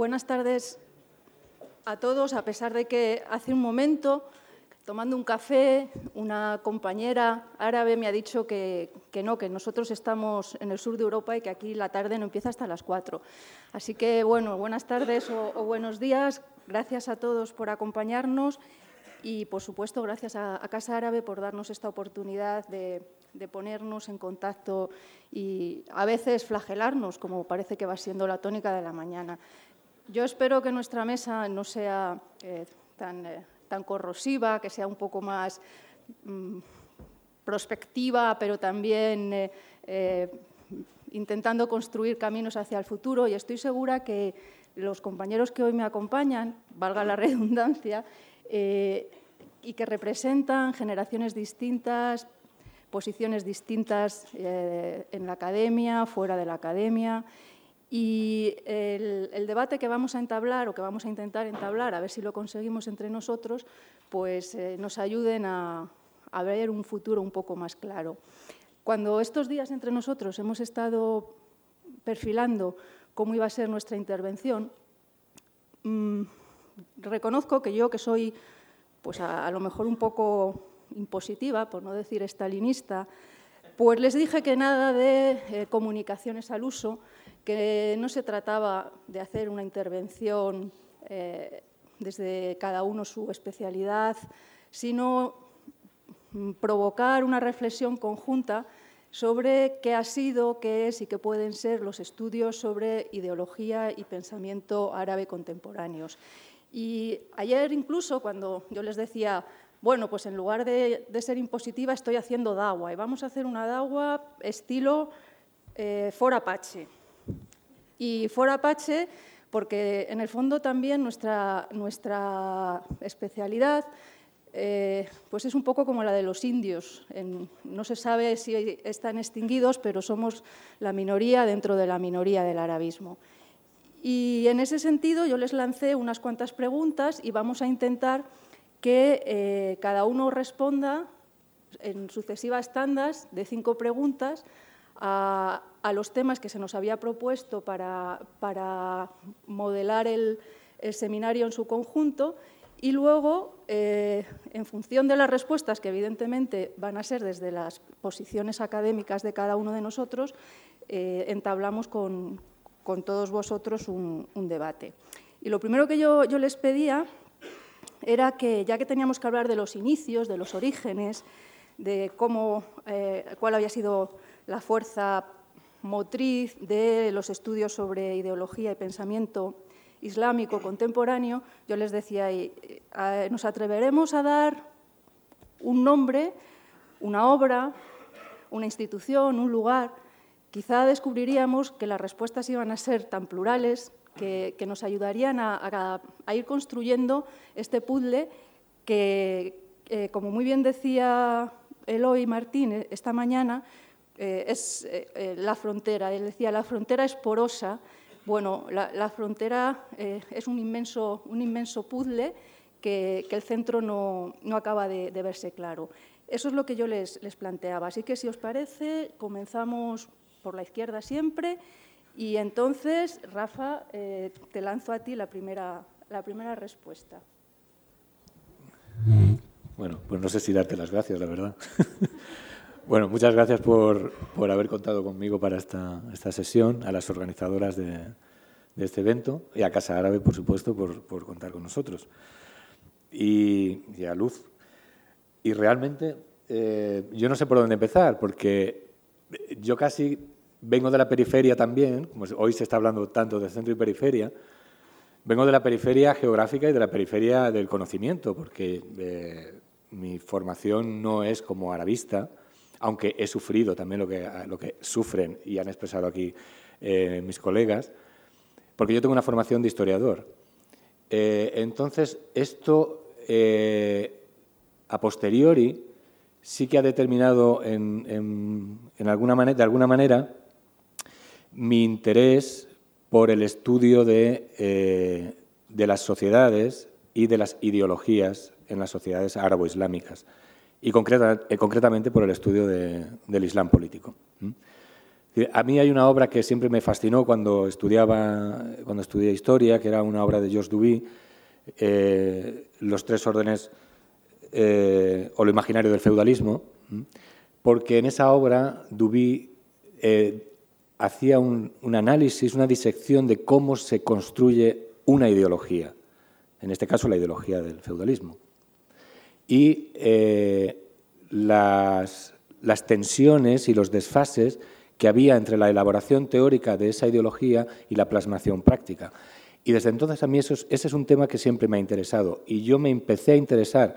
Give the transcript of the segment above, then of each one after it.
Buenas tardes a todos, a pesar de que hace un momento, tomando un café, una compañera árabe me ha dicho que, no, que nosotros estamos en el sur de Europa y que aquí la tarde no empieza hasta las cuatro. Así que, bueno, buenas tardes o, buenos días. Gracias a todos por acompañarnos y, por supuesto, gracias a, Casa Árabe por darnos esta oportunidad de, ponernos en contacto y a veces flagelarnos, como parece que va siendo la tónica de la mañana. Yo espero que nuestra mesa no sea eh, eh, tan, corrosiva, que sea un poco más mm, prospectiva, pero también eh, intentando construir caminos hacia el futuro. Y estoy segura que los compañeros que hoy me acompañan, valga la redundancia, y que representan generaciones distintas, posiciones distintas en la academia, fuera de la academia, y el, debate que vamos a entablar o que vamos a intentar entablar, a ver si lo conseguimos entre nosotros, pues eh, nos ayuden a, ver un futuro un poco más claro. Cuando estos días entre nosotros hemos estado perfilando cómo iba a ser nuestra intervención, mm, reconozco que yo, que soy pues a, lo mejor un poco impositiva, por no decir estalinista, pues les dije que nada de eh, comunicaciones al uso, que no se trataba de hacer una intervención eh, desde cada uno su especialidad, sino provocar una reflexión conjunta sobre qué ha sido, qué es y qué pueden ser los estudios sobre ideología y pensamiento árabe contemporáneos. Y ayer incluso cuando yo les decía, bueno, pues en lugar de, ser impositiva estoy haciendo dawa y vamos a hacer una dawa estilo eh, For Apache y For Apache, porque en el fondo también nuestra, nuestra especialidad eh, pues es un poco como la de los indios. no se sabe si están extinguidos, pero somos la minoría dentro de la minoría del arabismo. Y en ese sentido yo les lancé unas cuantas preguntas y vamos a intentar que eh, cada uno responda en sucesivas tandas de cinco preguntas a, los temas que se nos había propuesto para, modelar el, seminario en su conjunto y luego, eh, en función de las respuestas, que evidentemente van a ser desde las posiciones académicas de cada uno de nosotros, eh, entablamos con, todos vosotros un, debate. Y lo primero que yo, les pedía era que, ya que teníamos que hablar de los inicios, de los orígenes, de cómo, eh, cuál había sido la fuerza motriz de los estudios sobre ideología y pensamiento islámico contemporáneo, yo les decía, eh, nos atreveremos a dar un nombre, una obra, una institución, un lugar, quizá descubriríamos que las respuestas iban a ser tan plurales que, nos ayudarían a, ir construyendo este puzzle que, eh, como muy bien decía Eloy Martín esta mañana, eh, es eh, eh, la frontera. Él decía, la frontera es porosa. Bueno, la, frontera es un inmenso, un inmenso puzzle que, el centro no, acaba de, verse claro. Eso es lo que yo les, planteaba. Así que, si os parece, comenzamos por la izquierda siempre. Y entonces, Rafa, te lanzo a ti la primera, la primera respuesta. Bueno, pues no sé si darte las gracias, la verdad. Bueno, muchas gracias por, haber contado conmigo para esta, esta sesión, a las organizadoras de, este evento y a Casa Árabe, por supuesto, por, contar con nosotros. Y, a Luz. Y realmente eh, yo no sé por dónde empezar, porque yo casi vengo de la periferia también, como hoy se está hablando tanto de centro y periferia, vengo de la periferia geográfica y de la periferia del conocimiento, porque eh, mi formación no es como arabista, aunque he sufrido también lo que, sufren y han expresado aquí eh, mis colegas, porque yo tengo una formación de historiador. Eh, entonces, esto eh, a posteriori sí que ha determinado de alguna manera mi interés por el estudio de, de las sociedades y de las ideologías en las sociedades árabo-islámicas y eh, concretamente por el estudio del Islam político. A mí hay una obra que siempre me fascinó cuando estudiaba, cuando estudié historia, que era una obra de Georges Duby, eh, Los tres órdenes eh, o lo imaginario del feudalismo, porque en esa obra Duby hacía un, análisis, una disección de cómo se construye una ideología, en este caso la ideología del feudalismo. Y las, las tensiones y los desfases que había entre la elaboración teórica de esa ideología y la plasmación práctica. Y desde entonces a mí eso ese es un tema que siempre me ha interesado. Y yo me empecé a interesar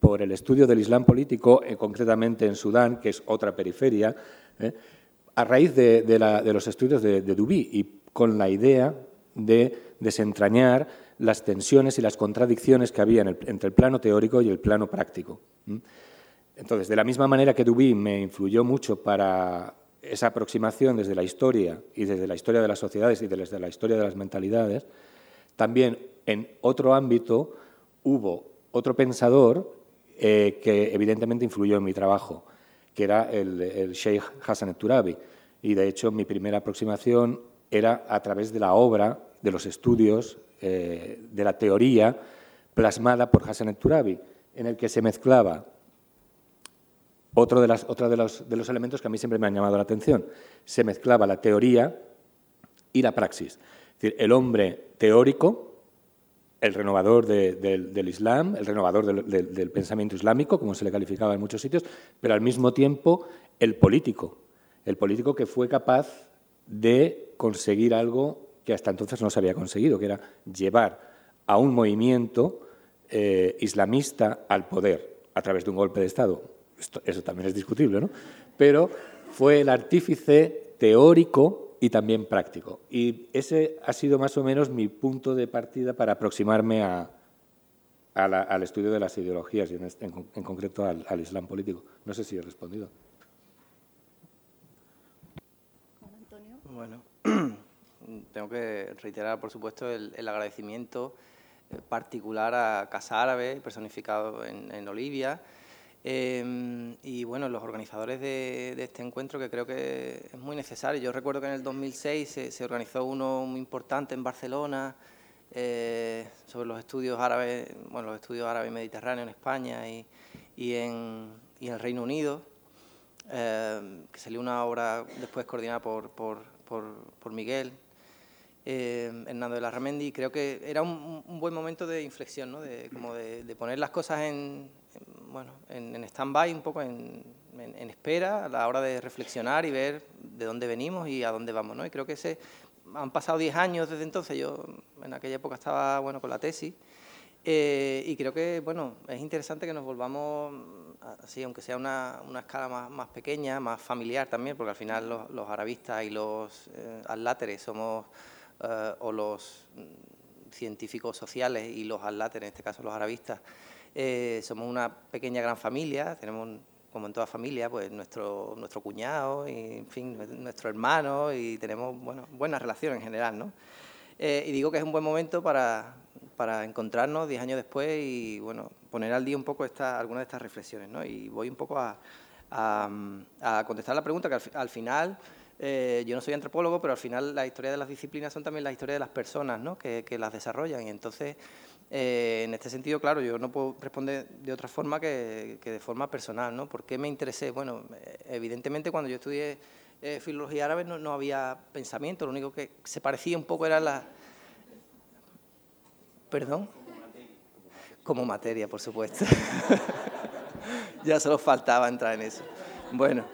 por el estudio del Islam político, eh, concretamente en Sudán, que es otra periferia, eh, a raíz de, los estudios de, de Dubí y con la idea de desentrañar las tensiones y las contradicciones que había entre el plano teórico y el plano práctico. Entonces, de la misma manera que Dubí me influyó mucho para esa aproximación desde la historia y desde la historia de las sociedades y desde la historia de las mentalidades, también en otro ámbito hubo otro pensador eh, que evidentemente influyó en mi trabajo, que era el, Sheikh Hassan Turabi. Y de hecho mi primera aproximación era a través de la obra, de los estudios, eh, de la teoría plasmada por Hassan Turabi, en el que se mezclaba otro, de, las, de, los, de los elementos que a mí siempre me han llamado la atención. Se mezclaba la teoría y la praxis. Es decir, el hombre teórico, el renovador del Islam, el renovador del, pensamiento islámico, como se le calificaba en muchos sitios, pero al mismo tiempo el político, el político que fue capaz de conseguir algo que hasta entonces no se había conseguido, que era llevar a un movimiento eh, islamista al poder a través de un golpe de Estado eso también es discutible, ¿no? Pero fue el artífice teórico y también práctico. Y ese ha sido más o menos mi punto de partida para aproximarme al estudio de las ideologías y en, concreto al, Islam político. No sé si he respondido. Bueno, tengo que reiterar, por supuesto, el, agradecimiento eh, particular a Casa Árabe, personificado en, en Olivia, Em, y bueno, los organizadores de, este encuentro que creo que es muy necesario. Yo recuerdo que en el 2006 se, organizó uno muy importante en Barcelona eh, sobre los estudios árabes, bueno, los estudios árabes mediterráneos en España y, y, en, y el Reino Unido, em, que salió una obra después coordinada por, Miguel. Eh, Hernando de la Ramendi, creo que era un, buen momento de inflexión, ¿no? de, como de, poner las cosas en, bueno, en, en stand-by, un poco en, espera a la hora de reflexionar y ver de dónde venimos y a dónde vamos. ¿no? Y creo que ese, han pasado 10 años desde entonces, yo en aquella época estaba bueno, con la tesis, eh, y creo que bueno, es interesante que nos volvamos, así, aunque sea una, una escala más, más, pequeña, más familiar también, porque al final los, los arabistas y los eh, somos, eh, o los mm, científicos sociales y los atláteres, en este caso los arabistas, eh, somos una pequeña gran familia, tenemos, como en toda familia, pues nuestro, nuestro cuñado, y, en fin, nuestro hermano, y tenemos bueno, buenas relaciones en general, ¿no? Eh, y digo que es un buen momento para, para encontrarnos diez años después y, bueno, poner al día un poco esta, algunas de estas reflexiones, ¿no? Y voy un poco a, a, contestar la pregunta, que al, final... Eh, yo no soy antropólogo, pero al final la historia de las disciplinas son también la historia de las personas ¿no? que, las desarrollan. Y entonces eh, en este sentido, claro, yo no puedo responder de otra forma que, de forma personal, ¿no? ¿Por qué me interesé? Bueno, eh, evidentemente cuando yo estudié eh, filología árabe no, había pensamiento, lo único que se parecía un poco era la... ¿Perdón? Como materia, por supuesto. ya solo faltaba entrar en eso. Bueno,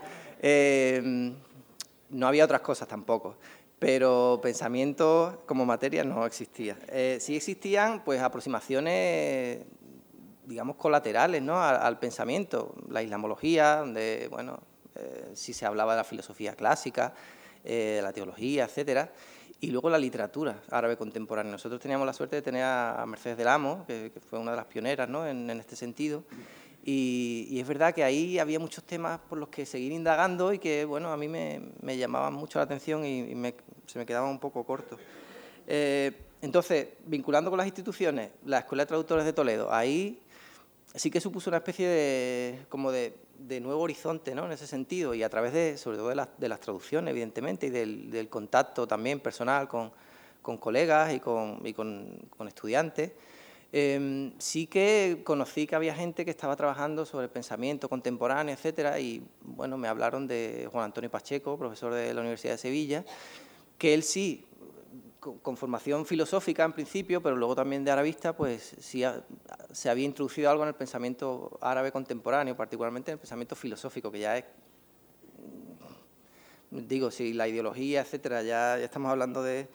no había otras cosas tampoco pero pensamiento como materia no existía. Eh, sí existían pues aproximaciones, digamos, colaterales ¿no? al, pensamiento, la islamología, donde, bueno, eh, sí se hablaba de la filosofía clásica, eh, la teología, etcétera, y luego la literatura árabe contemporánea. Nosotros teníamos la suerte de tener a Mercedes del Amo, que, fue una de las pioneras ¿no? en este sentido, y, es verdad que ahí había muchos temas por los que seguir indagando y que, bueno, a mí me, me llamaban mucho la atención y, se me quedaban un poco cortos. Eh, entonces, vinculando con las instituciones, la Escuela de Traductores de Toledo, ahí sí que supuso una especie de, como de, nuevo horizonte ¿no? en ese sentido y a través de, sobre todo de, las traducciones, evidentemente, y del, contacto también personal con, colegas y con, con, estudiantes. Em, sí que conocí que había gente que estaba trabajando sobre pensamiento contemporáneo, etcétera, y bueno, me hablaron de Juan Antonio Pacheco, profesor de la Universidad de Sevilla, que él sí con formación filosófica en principio, pero luego también de arabista, pues sí se había introducido algo en el pensamiento árabe contemporáneo, particularmente en el pensamiento filosófico, que ya es, digo, si la ideología, etcétera, ya, ya estamos hablando de,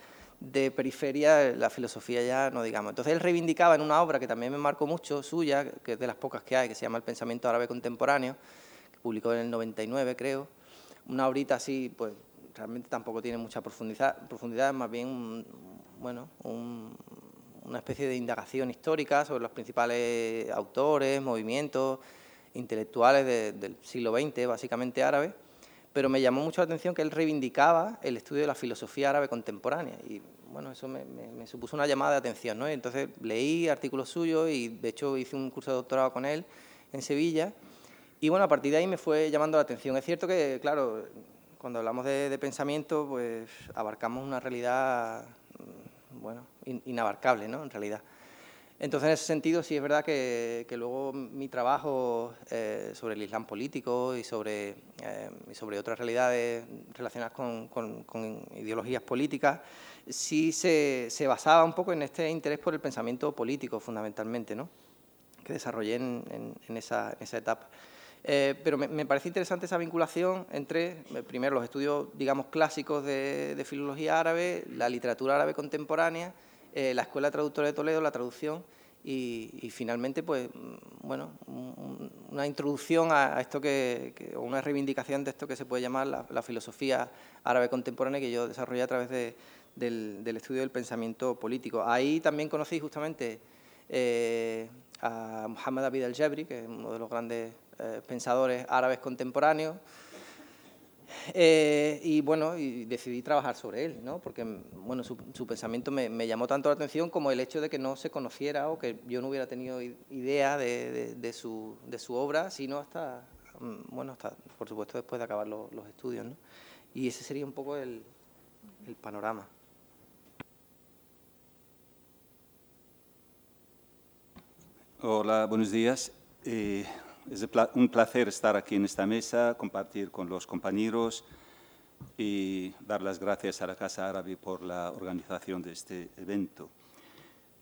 periferia, la filosofía ya no digamos. Entonces él reivindicaba en una obra que también me marcó mucho, suya, que es de las pocas que hay, que se llama El pensamiento árabe contemporáneo, publicó en el 99, creo, una obrita así, pues realmente tampoco tiene mucha profundidad, profundidad más bien bueno, una especie de indagación histórica sobre los principales autores, movimientos intelectuales del siglo XX, básicamente árabes, pero me llamó mucho la atención que él reivindicaba el estudio de la filosofía árabe contemporánea y bueno, eso me, supuso una llamada de atención, ¿no? entonces leí artículos suyos y de hecho hice un curso de doctorado con él en Sevilla y bueno, a partir de ahí me fue llamando la atención. Es cierto que, claro, cuando hablamos de, pensamiento, pues abarcamos una realidad, mm, bueno, inabarcable, ¿no? En realidad. Entonces, en ese sentido, sí es verdad que, luego mi trabajo eh, sobre el Islam político y sobre, eh, sobre otras realidades relacionadas con, ideologías políticas, sí se, basaba un poco en este interés por el pensamiento político, fundamentalmente, ¿no? que desarrollé en, esa, en esa etapa. Eh, pero me, parece interesante esa vinculación entre, eh, primero, los estudios, digamos, clásicos de, filología árabe, la literatura árabe contemporánea, eh, la Escuela Traductora de Toledo, la traducción, y, finalmente, pues, mm, bueno, una introducción a, esto que, o una reivindicación de esto que se puede llamar la, filosofía árabe contemporánea que yo desarrollé a través del, estudio del pensamiento político. Ahí también conocí justamente a Muhammad Abid al-Jabri, que es uno de los grandes eh, pensadores árabes contemporáneos. Eh, y bueno, y decidí trabajar sobre él, ¿no? porque bueno, su, pensamiento me, llamó tanto la atención como el hecho de que no se conociera o que yo no hubiera tenido idea de, su, de su, obra, sino hasta, mm, bueno, hasta, por supuesto, después de acabar los, estudios. ¿no? Y ese sería un poco el, el panorama. Hola, buenos días. Eh, es un placer estar aquí en esta mesa, compartir con los compañeros y dar las gracias a la Casa Árabe por la organización de este evento.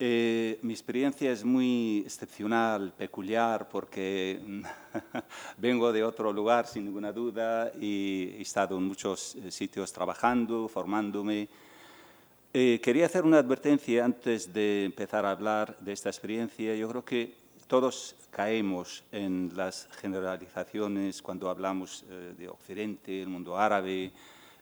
Eh, mi experiencia es muy excepcional, peculiar, porque vengo de otro lugar, sin ninguna duda, y he estado en muchos eh, sitios trabajando, formándome. Eh, quería hacer una advertencia antes de empezar a hablar de esta experiencia. Yo creo que todos caemos en las generalizaciones cuando hablamos eh, de Occidente, el mundo árabe,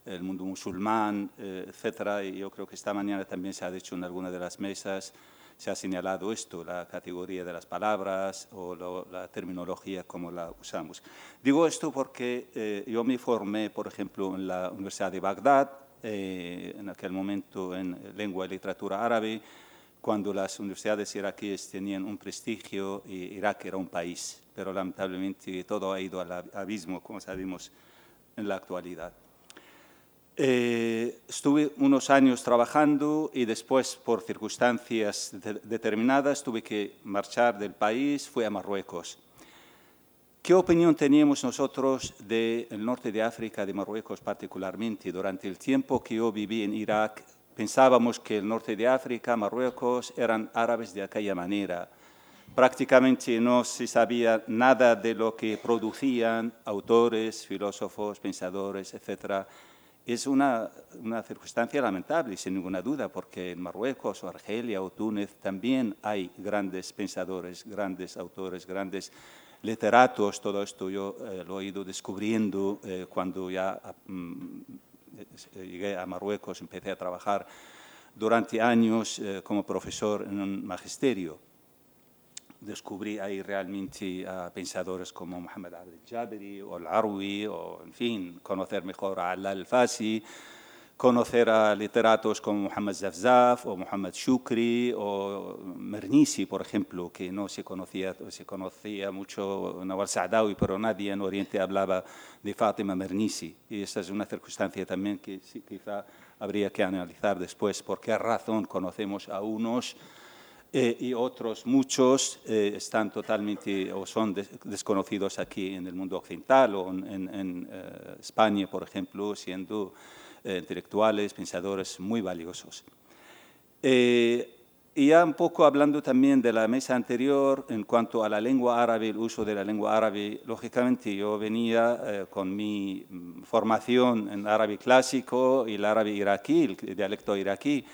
el mundo musulmán, eh, etcétera. Y yo creo que esta mañana también se ha dicho en alguna de las mesas, se ha señalado esto, la categoría de las palabras o la terminología como la usamos. Digo esto porque eh, yo me formé, por ejemplo, en la Universidad de Bagdad, en aquel momento en lengua y literatura árabe, cuando las universidades iraquíes tenían un prestigio y Irak era un país, pero lamentablemente todo ha ido al abismo, como sabemos en la actualidad. Eh, estuve unos años trabajando y después, por circunstancias determinadas, tuve que marchar del país, fui a Marruecos. ¿Qué opinión teníamos nosotros del norte de África, de Marruecos particularmente? Durante el tiempo que yo viví en Irak, Pensábamos que el norte de África, Marruecos, eran árabes de aquella manera. Prácticamente no se sabía nada de lo que producían autores, filósofos, pensadores, etc. Es una, una circunstancia lamentable, sin ninguna duda, porque en Marruecos o Argelia o Túnez también hay grandes pensadores, grandes autores, grandes literatos. Todo esto yo eh, lo he ido descubriendo eh, cuando ya mm, llegué a Marruecos, empecé a trabajar durante años eh, como profesor en un magisterio. Descubrí ahí realmente a pensadores como Mohamed Abdel Jabiri o Al-Arwi, o en fin, conocer mejor a Al-Alfasi, conocer a literatos como Muhammad Zafzaf o Muhammad Shukri o Mernisi, por ejemplo, que no se conocía, se conocía mucho Nawal Saadawi, pero nadie en Oriente hablaba de Fátima Mernisi. Y esa es una circunstancia también que quizá habría que analizar después, por qué razón conocemos a unos eh, y otros muchos eh, están totalmente o son desconocidos aquí en el mundo occidental o en, eh, España, por ejemplo, siendo intelectuales, pensadores muy valiosos. y ya un poco hablando también de la mesa anterior en cuanto a la lengua árabe, el uso de la lengua árabe, lógicamente yo venía con mi mm, formación en árabe clásico y el árabe iraquí, el dialecto iraquí,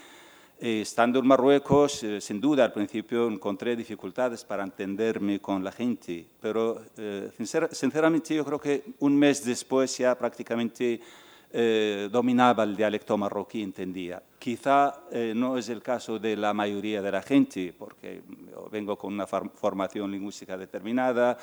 eh, estando en Marruecos, eh, sin duda al principio encontré dificultades para entenderme con la gente, pero eh, sinceramente yo creo que un mes después ya prácticamente dominaba el dialecto marroquí, entendía. Quizá no es el caso de la mayoría de la gente, porque vengo con una formación lingüística determinada,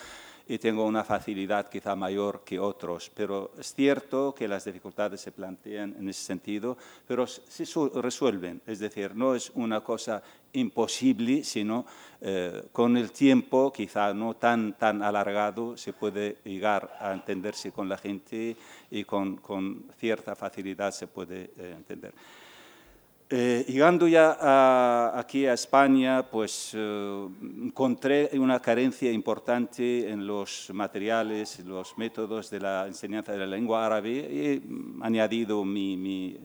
y tengo una facilidad quizá mayor que otros, pero es cierto que las dificultades se plantean en ese sentido, pero se resuelven, es decir, no es una cosa imposible, sino eh, con el tiempo, quizá no tan, tan alargado, se puede llegar a entenderse con la gente y con, con cierta facilidad se puede eh, entender. Eh, llegando ya aquí a España, pues eh, encontré una carencia importante en los materiales, los métodos de la enseñanza de la lengua árabe he añadido mi, mi eh,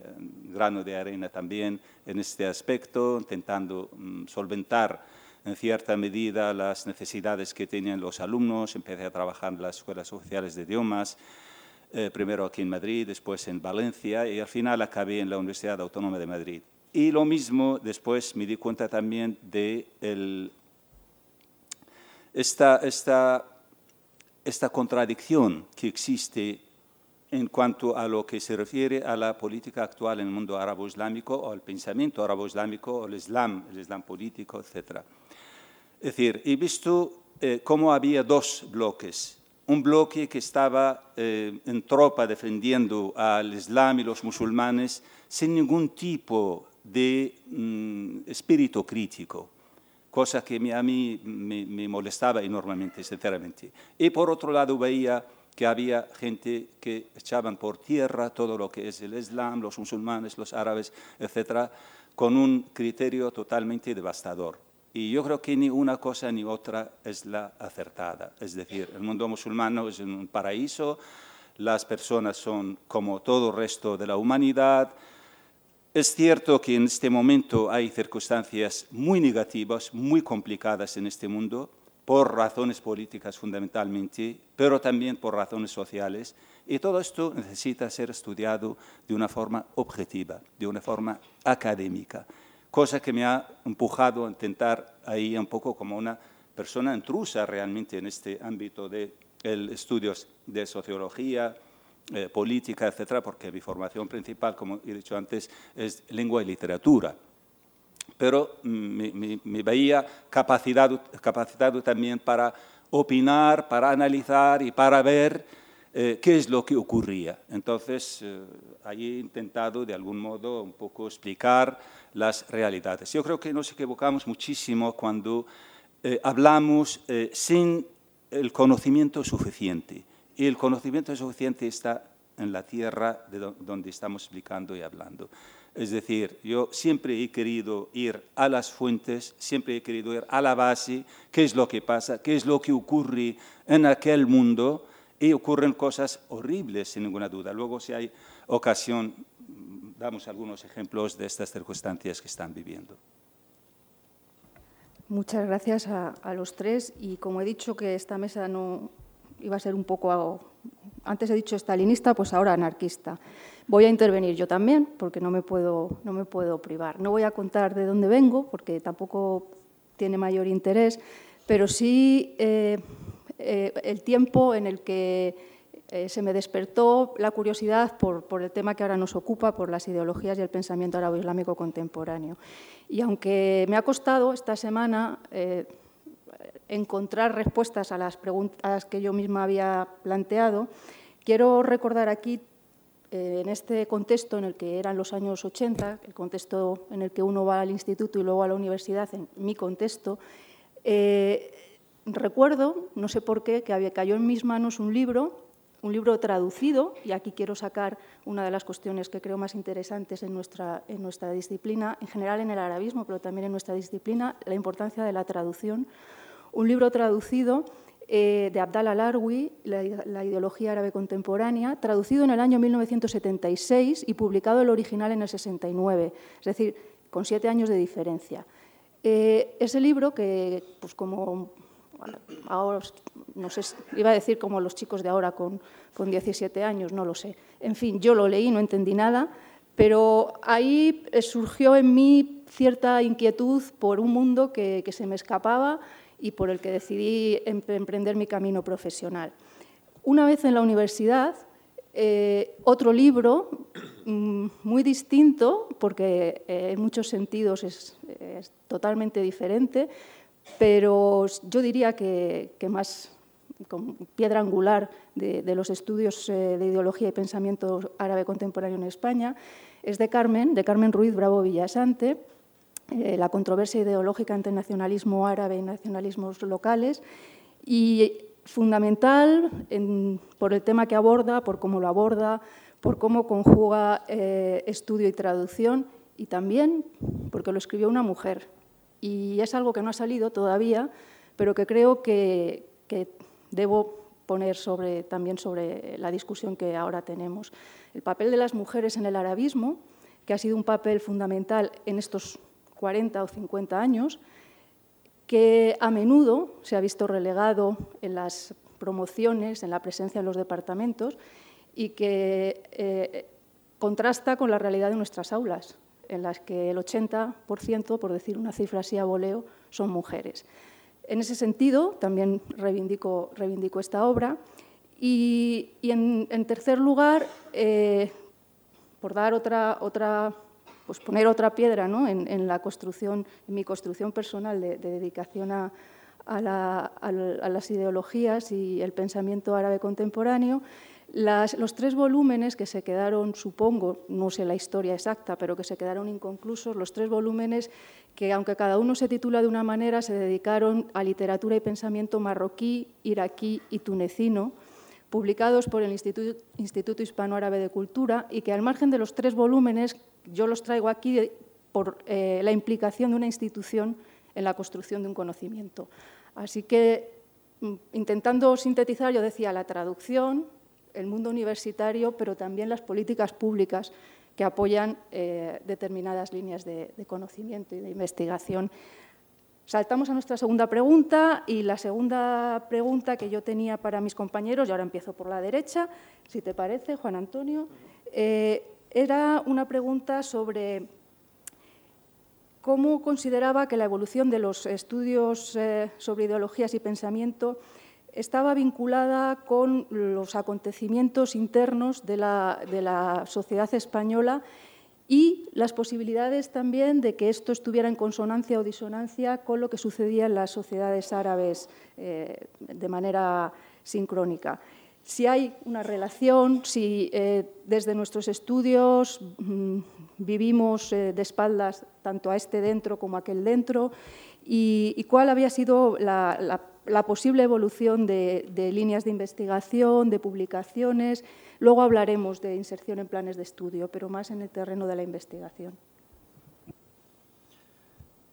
grano de arena también en este aspecto, intentando mm, solventar en cierta medida las necesidades que tenían los alumnos. Empecé a trabajar en las escuelas oficiales de idiomas, primero aquí en Madrid, después en Valencia y al final acabé en la Universidad Autónoma de Madrid. Y lo mismo, después me di cuenta también de esta, contradicción que existe en cuanto a lo que se refiere a la política actual en el mundo árabe-islámico o al pensamiento árabe-islámico o el islam, el islam político, etc. Es decir, he visto eh, cómo había dos bloques. Un bloque que estaba eh, en tropa defendiendo al islam y los musulmanes sin ningún tipo de mm, espíritu crítico, cosa que a mí me, molestaba enormemente, sinceramente. Y por otro lado veía que había gente que echaban por tierra todo lo que es el Islam, los musulmanes, los árabes, etcétera, con un criterio totalmente devastador. Y yo creo que ni una cosa ni otra es la acertada. Es decir, el mundo musulmán es un paraíso, las personas son como todo el resto de la humanidad, es cierto que en este momento hay circunstancias muy negativas, muy complicadas en este mundo, por razones políticas fundamentalmente, pero también por razones sociales, y todo esto necesita ser estudiado de una forma objetiva, de una forma académica, cosa que me ha empujado a intentar ahí un poco como una persona intrusa realmente en este ámbito de estudios de sociología, eh, política, etcétera, porque mi formación principal, como he dicho antes, es lengua y literatura. Pero me, veía capacitado, también para opinar, para analizar y para ver eh, qué es lo que ocurría. Entonces, eh, allí he intentado de algún modo un poco explicar las realidades. Yo creo que nos equivocamos muchísimo cuando hablamos sin el conocimiento suficiente. Y el conocimiento suficiente está en la tierra de donde estamos explicando y hablando. Es decir, yo siempre he querido ir a las fuentes, siempre he querido ir a la base, qué es lo que pasa, qué es lo que ocurre en aquel mundo, y ocurren cosas horribles, sin ninguna duda. Luego, si hay ocasión, damos algunos ejemplos de estas circunstancias que están viviendo. Muchas gracias a, a los tres y como he dicho que esta mesa no, iba a ser un poco, antes he dicho estalinista, pues ahora anarquista. Voy a intervenir yo también, porque no me puedo, no me puedo privar. No voy a contar de dónde vengo, porque tampoco tiene mayor interés, pero sí eh, eh, el tiempo en el que eh, se me despertó la curiosidad por, por, el tema que ahora nos ocupa, por las ideologías y el pensamiento árabe-islámico contemporáneo. Y aunque me ha costado esta semana encontrar respuestas a las preguntas que yo misma había planteado, quiero recordar aquí eh, en este contexto en el que eran los años 80, el contexto en el que uno va al instituto y luego a la universidad, en mi contexto, eh, recuerdo, no sé por qué, que había, cayó en mis manos un libro, un libro traducido, y aquí quiero sacar una de las cuestiones que creo más interesantes en nuestra, en nuestra disciplina, en general en el arabismo, pero también en nuestra disciplina, la importancia de la traducción. Un libro traducido eh, de Abdal Alarwi, la, ideología árabe contemporánea, traducido en el año 1976 y publicado el original en el 69, es decir, con siete años de diferencia. Eh, ese libro que, pues como ahora, no sé, iba a decir como los chicos de ahora con, con 17 años, no lo sé. En fin, yo lo leí, no entendí nada, pero ahí surgió en mí cierta inquietud por un mundo que se me escapaba y por el que decidí emprender mi camino profesional. Una vez en la universidad, eh, otro libro mm, muy distinto, porque eh, en muchos sentidos es, totalmente diferente, pero yo diría que, más con piedra angular de, los estudios eh, de ideología y pensamiento árabe contemporáneo en España, es de Carmen, de Carmen Ruiz Bravo Villasante, eh, la controversia ideológica entre nacionalismo árabe y nacionalismos locales, y fundamental por el tema que aborda, por cómo lo aborda, por cómo conjuga eh, estudio y traducción, y también porque lo escribió una mujer. Y es algo que no ha salido todavía, pero que creo que, debo poner también sobre la discusión que ahora tenemos. El papel de las mujeres en el arabismo, que ha sido un papel fundamental en estos 40 o 50 años, que a menudo se ha visto relegado en las promociones, en la presencia en los departamentos y que eh, contrasta con la realidad de nuestras aulas, en las que el 80%, por decir una cifra así a voleo, son mujeres. En ese sentido, también reivindico, esta obra. Y, en, tercer lugar, eh, por dar otra, otra pues poner otra piedra en, la construcción, en mi construcción personal de, dedicación a, las ideologías y el pensamiento árabe contemporáneo. los tres volúmenes que se quedaron, supongo, no sé la historia exacta, pero que se quedaron inconclusos, los tres volúmenes que, aunque cada uno se titula de una manera, se dedicaron a literatura y pensamiento marroquí, iraquí y tunecino, publicados por el Instituto, Instituto Hispano-Árabe de Cultura y que al margen de los tres volúmenes, yo los traigo aquí por eh, la implicación de una institución en la construcción de un conocimiento. Así que, mm, intentando sintetizar, yo decía la traducción, el mundo universitario, pero también las políticas públicas que apoyan eh, determinadas líneas de conocimiento y de investigación Saltamos a nuestra segunda pregunta y la segunda pregunta que yo tenía para mis compañeros, y ahora empiezo por la derecha, si te parece, Juan Antonio, eh, era una pregunta sobre cómo consideraba que la evolución de los estudios eh, sobre ideologías y pensamiento estaba vinculada con los acontecimientos internos de la, de la sociedad española y las posibilidades también de que esto estuviera en consonancia o disonancia con lo que sucedía en las sociedades árabes eh, de manera sincrónica. Si hay una relación, si eh, desde nuestros estudios mm, vivimos eh, de espaldas tanto a este dentro como a aquel dentro, y, cuál había sido la, posible evolución de líneas de investigación, de publicaciones, Luego hablaremos de inserción en planes de estudio, pero más en el terreno de la investigación.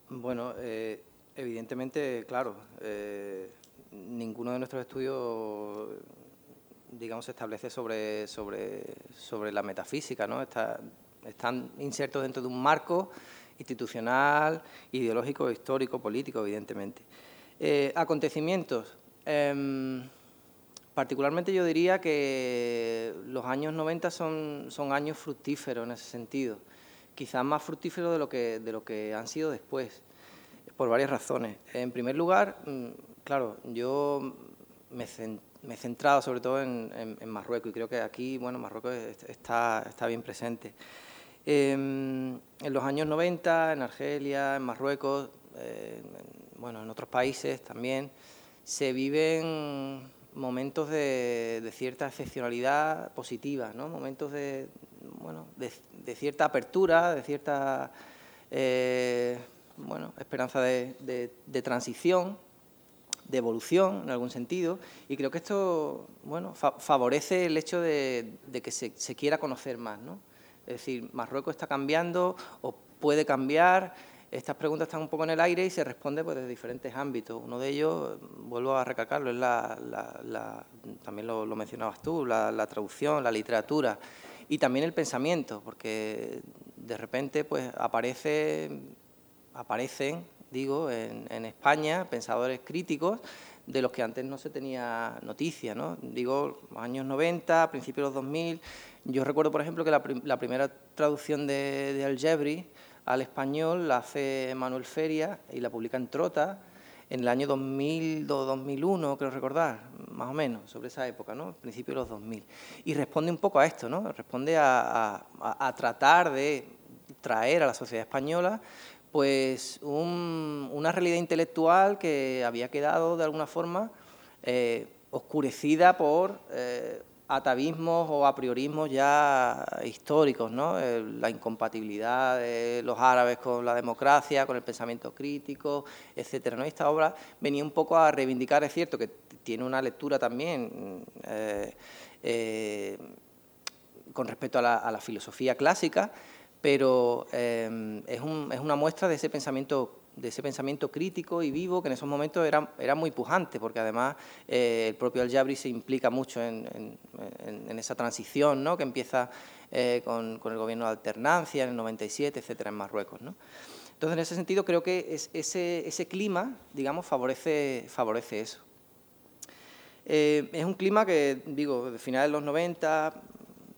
Bueno, eh, evidentemente, claro, eh, ninguno de nuestros estudios, digamos, se establece sobre, sobre, sobre la metafísica, ¿no? están insertos dentro de un marco institucional, ideológico, histórico, político, evidentemente. Eh, acontecimientos. Em, Particularmente yo diría que los años 90 son, son años fructíferos en ese sentido, quizás más fructíferos de lo, que, de lo que han sido después, por varias razones. En primer lugar, mm, claro, yo me, he centrado sobre todo en, Marruecos y creo que aquí, bueno, Marruecos está, está bien presente. Em, en los años 90, en Argelia, en Marruecos, eh, bueno, en otros países también, se viven momentos de, cierta excepcionalidad positiva, ¿no? momentos de, bueno, de, cierta apertura, de cierta eh, bueno, esperanza de, transición, de evolución en algún sentido, y creo que esto bueno, favorece el hecho de, que se, se, quiera conocer más. ¿no? Es decir, Marruecos está cambiando o puede cambiar, estas preguntas están un poco en el aire y se responde pues, desde diferentes ámbitos. Uno de ellos, vuelvo a recalcarlo, es la, también lo, mencionabas tú, la, traducción, la literatura y también el pensamiento, porque de repente pues, aparece, aparecen, digo, en, España pensadores críticos de los que antes no se tenía noticia, ¿no? Digo, años 90, principios de los 2000. Yo recuerdo, por ejemplo, que la, primera traducción de, de Algebri al español la hace Manuel Feria y la publica en Trota en el año 2000 2001, creo recordar, más o menos, sobre esa época, ¿no? principio de los 2000. Y responde un poco a esto, ¿no? responde a, tratar de traer a la sociedad española pues una realidad intelectual que había quedado de alguna forma eh, oscurecida por eh, atavismos o apriorismos ya históricos, ¿no? la incompatibilidad de los árabes con la democracia, con el pensamiento crítico, etcétera. ¿no? esta obra venía un poco a reivindicar, es cierto que tiene una lectura también eh, eh, con respecto a la, filosofía clásica, pero eh, es, es, una muestra de ese pensamiento de ese pensamiento crítico y vivo que en esos momentos era, era muy pujante, porque además eh, el propio Al-Jabri se implica mucho en, esa transición ¿no? que empieza eh, con, el gobierno de alternancia en el 97, etcétera, en Marruecos. ¿no? Entonces, en ese sentido, creo que es, ese, ese, clima, digamos, favorece, favorece eso. Eh, es un clima que, digo, de finales de los 90,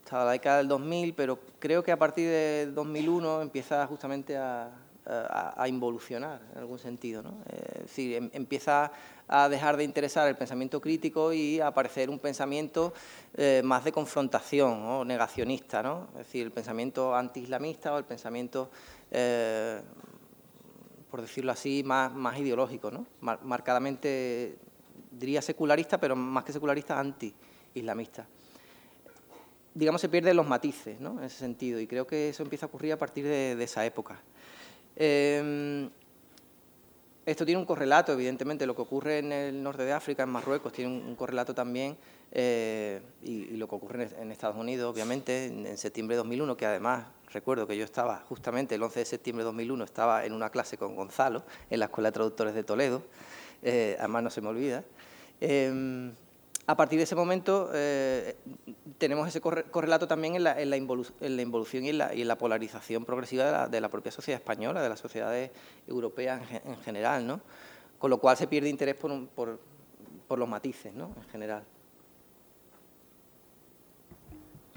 hasta la década del 2000, pero creo que a partir de 2001 empieza justamente a a, involucionar en algún sentido. ¿no? es decir, em, empieza a dejar de interesar el pensamiento crítico y a aparecer un pensamiento eh, más de confrontación o negacionista, ¿no? es decir, el pensamiento anti-islamista o el pensamiento, eh, por decirlo así, más, más ideológico, ¿no? marcadamente, diría secularista, pero más que secularista, anti-islamista digamos, se pierden los matices ¿no? en ese sentido, y creo que eso empieza a ocurrir a partir de esa época. Em, esto tiene un correlato, evidentemente, lo que ocurre en el norte de África, en Marruecos, tiene un, correlato también, eh, y, lo que ocurre en, Estados Unidos, obviamente, en, septiembre de 2001, que además recuerdo que yo estaba justamente el 11 de septiembre de 2001, estaba en una clase con Gonzalo, en la Escuela de Traductores de Toledo, eh, además no se me olvida. Em, a partir de ese momento eh, tenemos ese correlato también en la, involución y en la, polarización progresiva de la, propia sociedad española, de las sociedades europeas en, general, ¿no? Con lo cual se pierde interés por, los matices, ¿no? En general.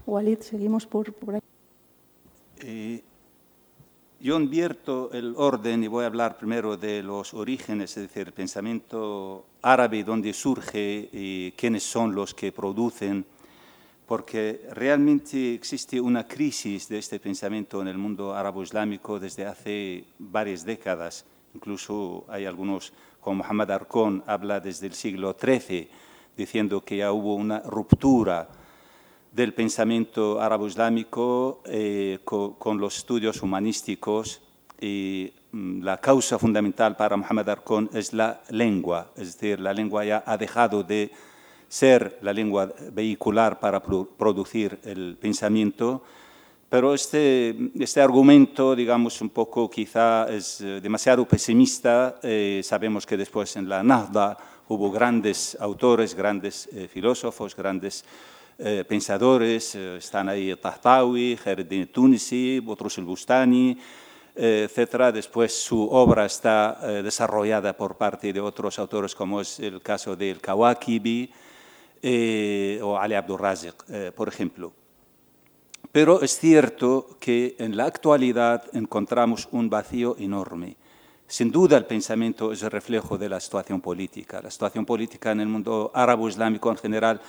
Walid, seguimos por, ahí. Eh, yo invierto el orden y voy a hablar primero de los orígenes, es decir, el pensamiento árabe, dónde surge y quiénes son los que producen, porque realmente existe una crisis de este pensamiento en el mundo árabe-islámico desde hace varias décadas. Incluso hay algunos, como Muhammad Arcón, habla desde el siglo XIII, diciendo que ya hubo una ruptura del pensamiento árabe-islámico eh, con, los estudios humanísticos y mm, la causa fundamental para Muhammad Arcón es la lengua, es decir, la lengua ya ha dejado de ser la lengua vehicular para producir el pensamiento, pero este, este argumento, digamos, un poco quizá es eh, demasiado pesimista. Eh, sabemos que después en la Nahda hubo grandes autores, grandes filósofos, grandes eh, pensadores, eh, están ahí Tahtawi, Khairuddin Tunisi, Botrus el Bustani, eh, etc. Después su obra está desarrollada por parte de otros autores, como es el caso del Kawakibi o Ali Abdurrazik, por ejemplo. Pero es cierto que en la actualidad encontramos un vacío enorme. Sin duda el pensamiento es el reflejo de la situación política. La situación política en el mundo árabe-islámico en general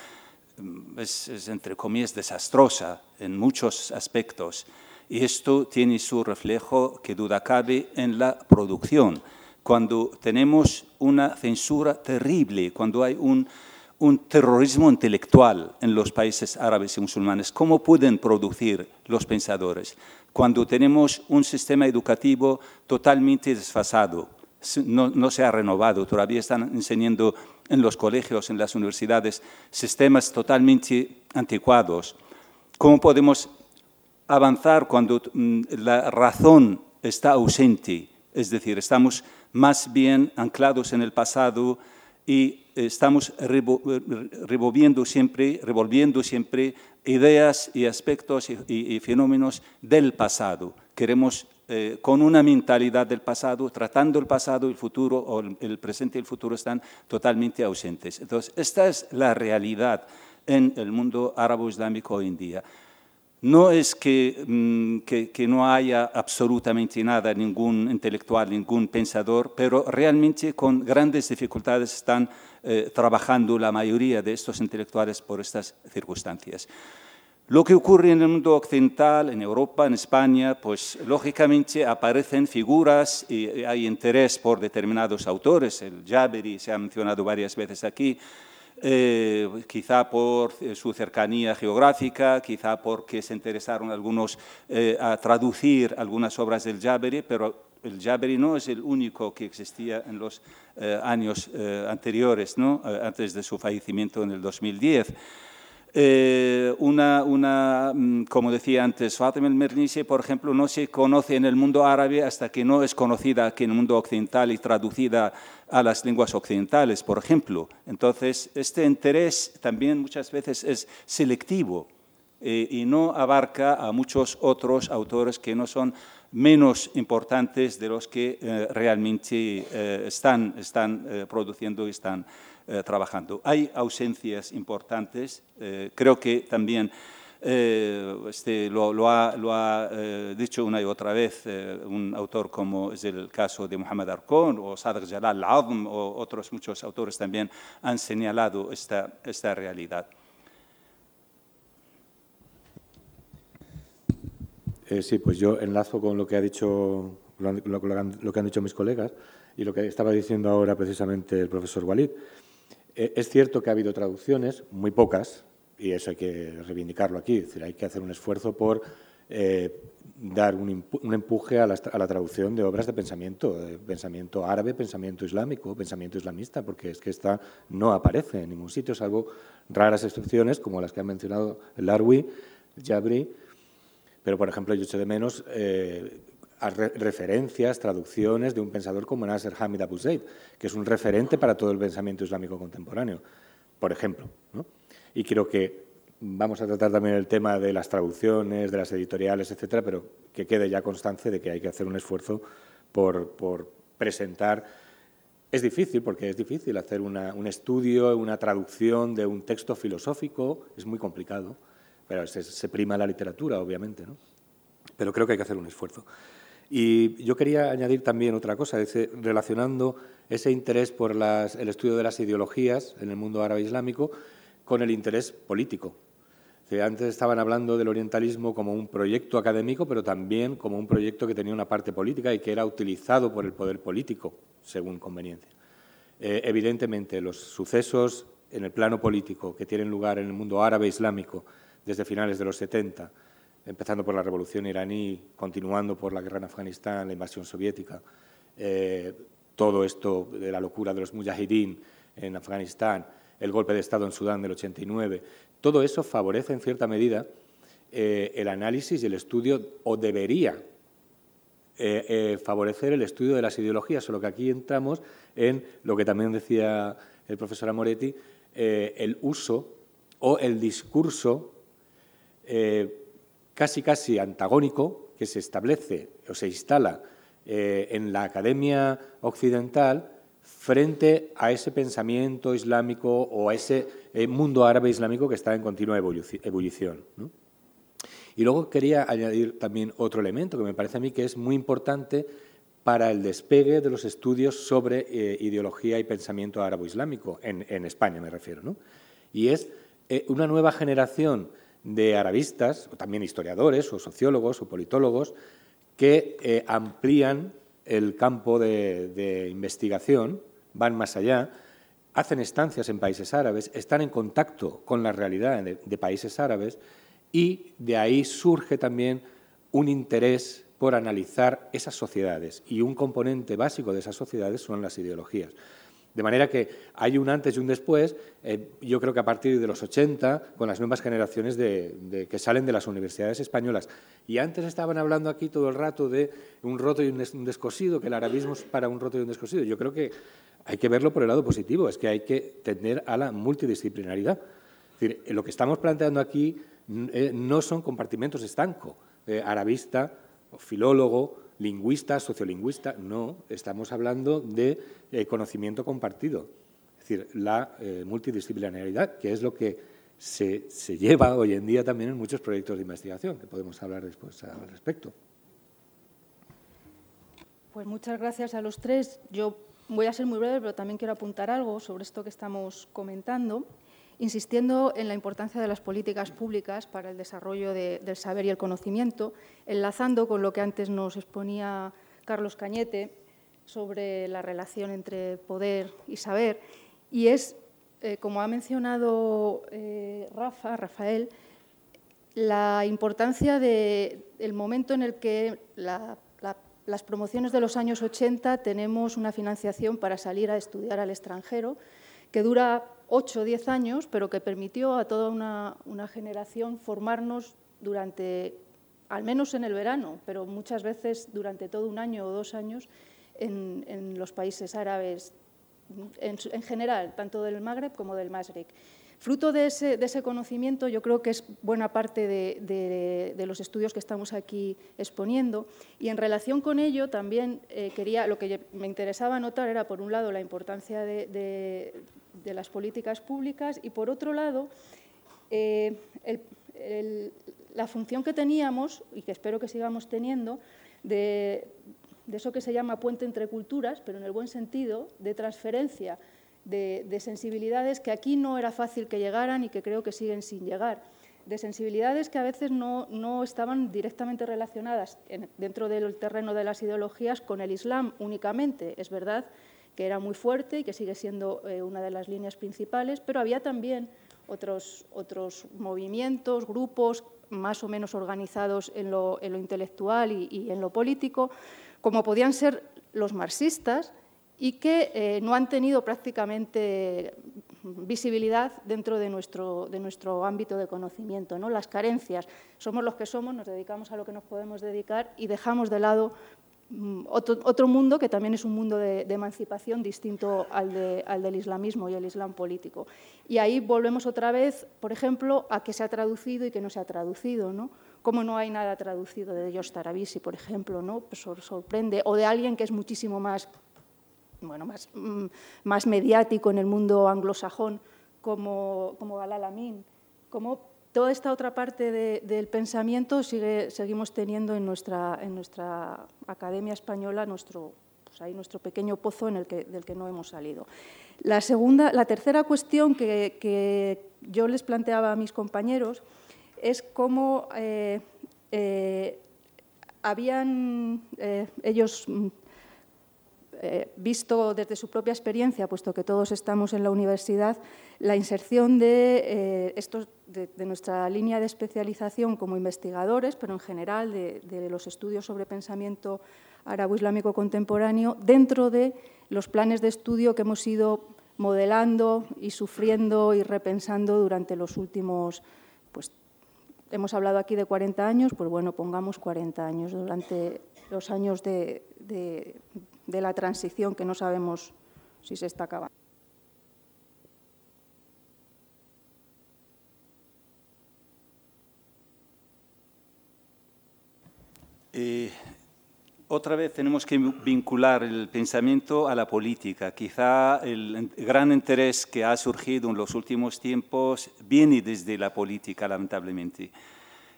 es, entre comillas, desastrosa en muchos aspectos. Y esto tiene su reflejo, que duda cabe, en la producción. Cuando tenemos una censura terrible, cuando hay un, un terrorismo intelectual en los países árabes y musulmanes. ¿Cómo pueden producir los pensadores cuando tenemos un sistema educativo totalmente desfasado? No, no, se ha renovado, todavía están enseñando en los colegios, en las universidades, sistemas totalmente anticuados. ¿Cómo podemos avanzar cuando mm, la razón está ausente? Es decir, estamos más bien anclados en el pasado y estamos revolviendo siempre, revolviendo siempre ideas y aspectos y, fenómenos del pasado. Queremos, eh, con una mentalidad del pasado, tratando el pasado, el futuro, o el presente y el futuro están totalmente ausentes. Entonces, esta es la realidad en el mundo árabe-islámico hoy en día. No es mm, que, que, no haya absolutamente nada, ningún intelectual, ningún pensador, pero realmente con grandes dificultades están eh, trabajando la mayoría de estos intelectuales por estas circunstancias. Lo que ocurre en el mundo occidental, en Europa, en España, pues lógicamente aparecen figuras y hay interés por determinados autores. El Jaberi se ha mencionado varias veces aquí, eh, quizá por eh, su cercanía geográfica, quizá porque se interesaron algunos eh, a traducir algunas obras del Jaberi, pero el Jaberi no es el único que existía en los años anteriores, ¿no? antes de su fallecimiento en el 2010. Eh, una, una, mm, como decía antes, Fatima el-Mernissi, por ejemplo, no se conoce en el mundo árabe hasta que no es conocida aquí en el mundo occidental y traducida a las lenguas occidentales, por ejemplo. Entonces, este interés también muchas veces es selectivo eh, y no abarca a muchos otros autores que no son menos importantes de los que eh, realmente están, están produciendo y están eh, trabajando. Hay ausencias importantes, eh, creo que también eh, este, lo, ha, dicho una y otra vez un autor como es el caso de Muhammad Arcón o Sadr Jalal al-Azm o otros muchos autores también han señalado esta, esta realidad. sí, pues yo enlazo con lo que ha dicho lo, que han dicho mis colegas y lo que estaba diciendo ahora precisamente el profesor Walid. Eh, es cierto que ha habido traducciones, muy pocas, y eso hay que reivindicarlo aquí. Hay que hacer un esfuerzo por eh, dar un, empuje a la, traducción de obras de pensamiento, pensamiento árabe, pensamiento islámico, pensamiento islamista, porque es que esta no aparece en ningún sitio, salvo raras excepciones como las que han mencionado el Arwi, el Jabri. Pero, por ejemplo, yo echo de menos eh, referencias, traducciones de un pensador como Nasser Hamid Abu Zaid, que es un referente para todo el pensamiento islámico contemporáneo, por ejemplo. Y creo que vamos a tratar también el tema de las traducciones, de las editoriales, etcétera, pero que quede ya constancia de que hay que hacer un esfuerzo por, presentar. Es difícil, porque es difícil hacer un estudio, una traducción de un texto filosófico, es muy complicado, pero se, se prima la literatura, obviamente, ¿no? Pero creo que hay que hacer un esfuerzo. Y yo quería añadir también otra cosa, relacionando ese interés por el estudio de las ideologías en el mundo árabe islámico con el interés político. antes estaban hablando del orientalismo como un proyecto académico, pero también como un proyecto que tenía una parte política y que era utilizado por el poder político, según conveniencia. Eh, evidentemente, los sucesos en el plano político que tienen lugar en el mundo árabe islámico desde finales de los 70 empezando por la revolución iraní, continuando por la guerra en Afganistán, la invasión soviética, eh, todo esto de la locura de los mujahideen en Afganistán, el golpe de Estado en Sudán del 89, todo eso favorece en cierta medida eh, el análisis y el estudio, o debería eh, favorecer el estudio de las ideologías, solo que aquí entramos en lo que también decía el profesor Amoretti, el uso o el discurso casi casi antagónico que se establece o se instala eh, en la academia occidental frente a ese pensamiento islámico o a ese eh, mundo árabe islámico que está en continua ebullición. Y luego quería añadir también otro elemento que me parece a mí que es muy importante para el despegue de los estudios sobre eh, ideología y pensamiento árabe-islámico, en, en, España me refiero, ¿no? y es una nueva generación de arabistas, o también historiadores, o sociólogos, o politólogos, que eh, amplían el campo de, investigación, van más allá hacen estancias en países árabes, están en contacto con la realidad de, países árabes y de ahí surge también un interés por analizar esas sociedades y un componente básico de esas sociedades son las ideologías. De manera que hay un antes y un después, eh, yo creo que a partir de los 80, con las nuevas generaciones de, que salen de las universidades españolas. Y antes estaban hablando aquí todo el rato de un roto y un descosido, que el arabismo es para un roto y un descosido. Yo creo que hay que verlo por el lado positivo, es que hay que tender a la multidisciplinaridad. Decir, lo que estamos planteando aquí eh, no son compartimentos estanco, eh, arabista, filólogo, lingüista, sociolingüista, no, estamos hablando de eh, conocimiento compartido, es decir, la eh, multidisciplinaridad, que es lo que se, lleva hoy en día también en muchos proyectos de investigación, que podemos hablar después al respecto. Pues muchas gracias a los tres. Yo voy a ser muy breve, pero también quiero apuntar algo sobre esto que estamos comentando insistiendo en la importancia de las políticas públicas para el desarrollo del saber y el conocimiento, enlazando con lo que antes nos exponía Carlos Cañete sobre la relación entre poder y saber. Y es, eh, como ha mencionado eh, Rafa, Rafael, la importancia del momento en el que las promociones de los años 80 tenemos una financiación para salir a estudiar al extranjero, que dura 8 o 10 años, pero que permitió a toda una, generación formarnos durante, al menos en el verano, pero muchas veces durante todo un año o dos años en, los países árabes en, general, tanto del Magreb como del Masrek. Fruto de ese, conocimiento, yo creo que es buena parte de, los estudios que estamos aquí exponiendo. Y en relación con ello, también eh, quería, lo que me interesaba notar era, por un lado, la importancia de, las políticas públicas y, por otro lado, eh, la función que teníamos, y que espero que sigamos teniendo, de eso que se llama puente entre culturas, pero en el buen sentido, de transferencia de, sensibilidades que aquí no era fácil que llegaran y que creo que siguen sin llegar de sensibilidades que a veces no, no estaban directamente relacionadas dentro del terreno de las ideologías con el Islam únicamente. Es verdad que era muy fuerte y que sigue siendo eh, una de las líneas principales, pero había también otros, otros movimientos, grupos más o menos organizados en lo, en lo intelectual y, en lo político, como podían ser los marxistas, y que eh, no han tenido prácticamente visibilidad dentro de nuestro, de nuestro ámbito de conocimiento. ¿no? Las carencias, somos los que somos, nos dedicamos a lo que nos podemos dedicar y dejamos de lado mm, otro, mundo que también es un mundo de, emancipación distinto al, al, del islamismo y el islam político. Y ahí volvemos otra vez, por ejemplo, a que se ha traducido y que no se ha traducido. ¿no? Como no hay nada traducido de George Tarabisi, por ejemplo, ¿no? Pues sorprende, o de alguien que es muchísimo más bueno, más, mm, más mediático en el mundo anglosajón como, como Galal Amin, como toda esta otra parte del pensamiento seguimos teniendo en nuestra, academia española nuestro, pues ahí nuestro pequeño pozo en que, del que no hemos salido. La, segunda, la tercera cuestión que, yo les planteaba a mis compañeros es cómo eh, eh, habían eh, ellos eh, visto desde su propia experiencia, puesto que todos estamos en la universidad, la inserción de, eh, de, nuestra línea de especialización como investigadores, pero en general de, los estudios sobre pensamiento árabo-islámico contemporáneo, dentro de los planes de estudio que hemos ido modelando y sufriendo y repensando durante los últimos, pues hemos hablado aquí de 40 años, pues bueno, pongamos 40 años, durante los años de, de la transición que no sabemos si se está acabando. Eh, otra vez tenemos que vincular el pensamiento a la política. Quizá el gran interés que ha surgido en los últimos tiempos viene desde la política, lamentablemente.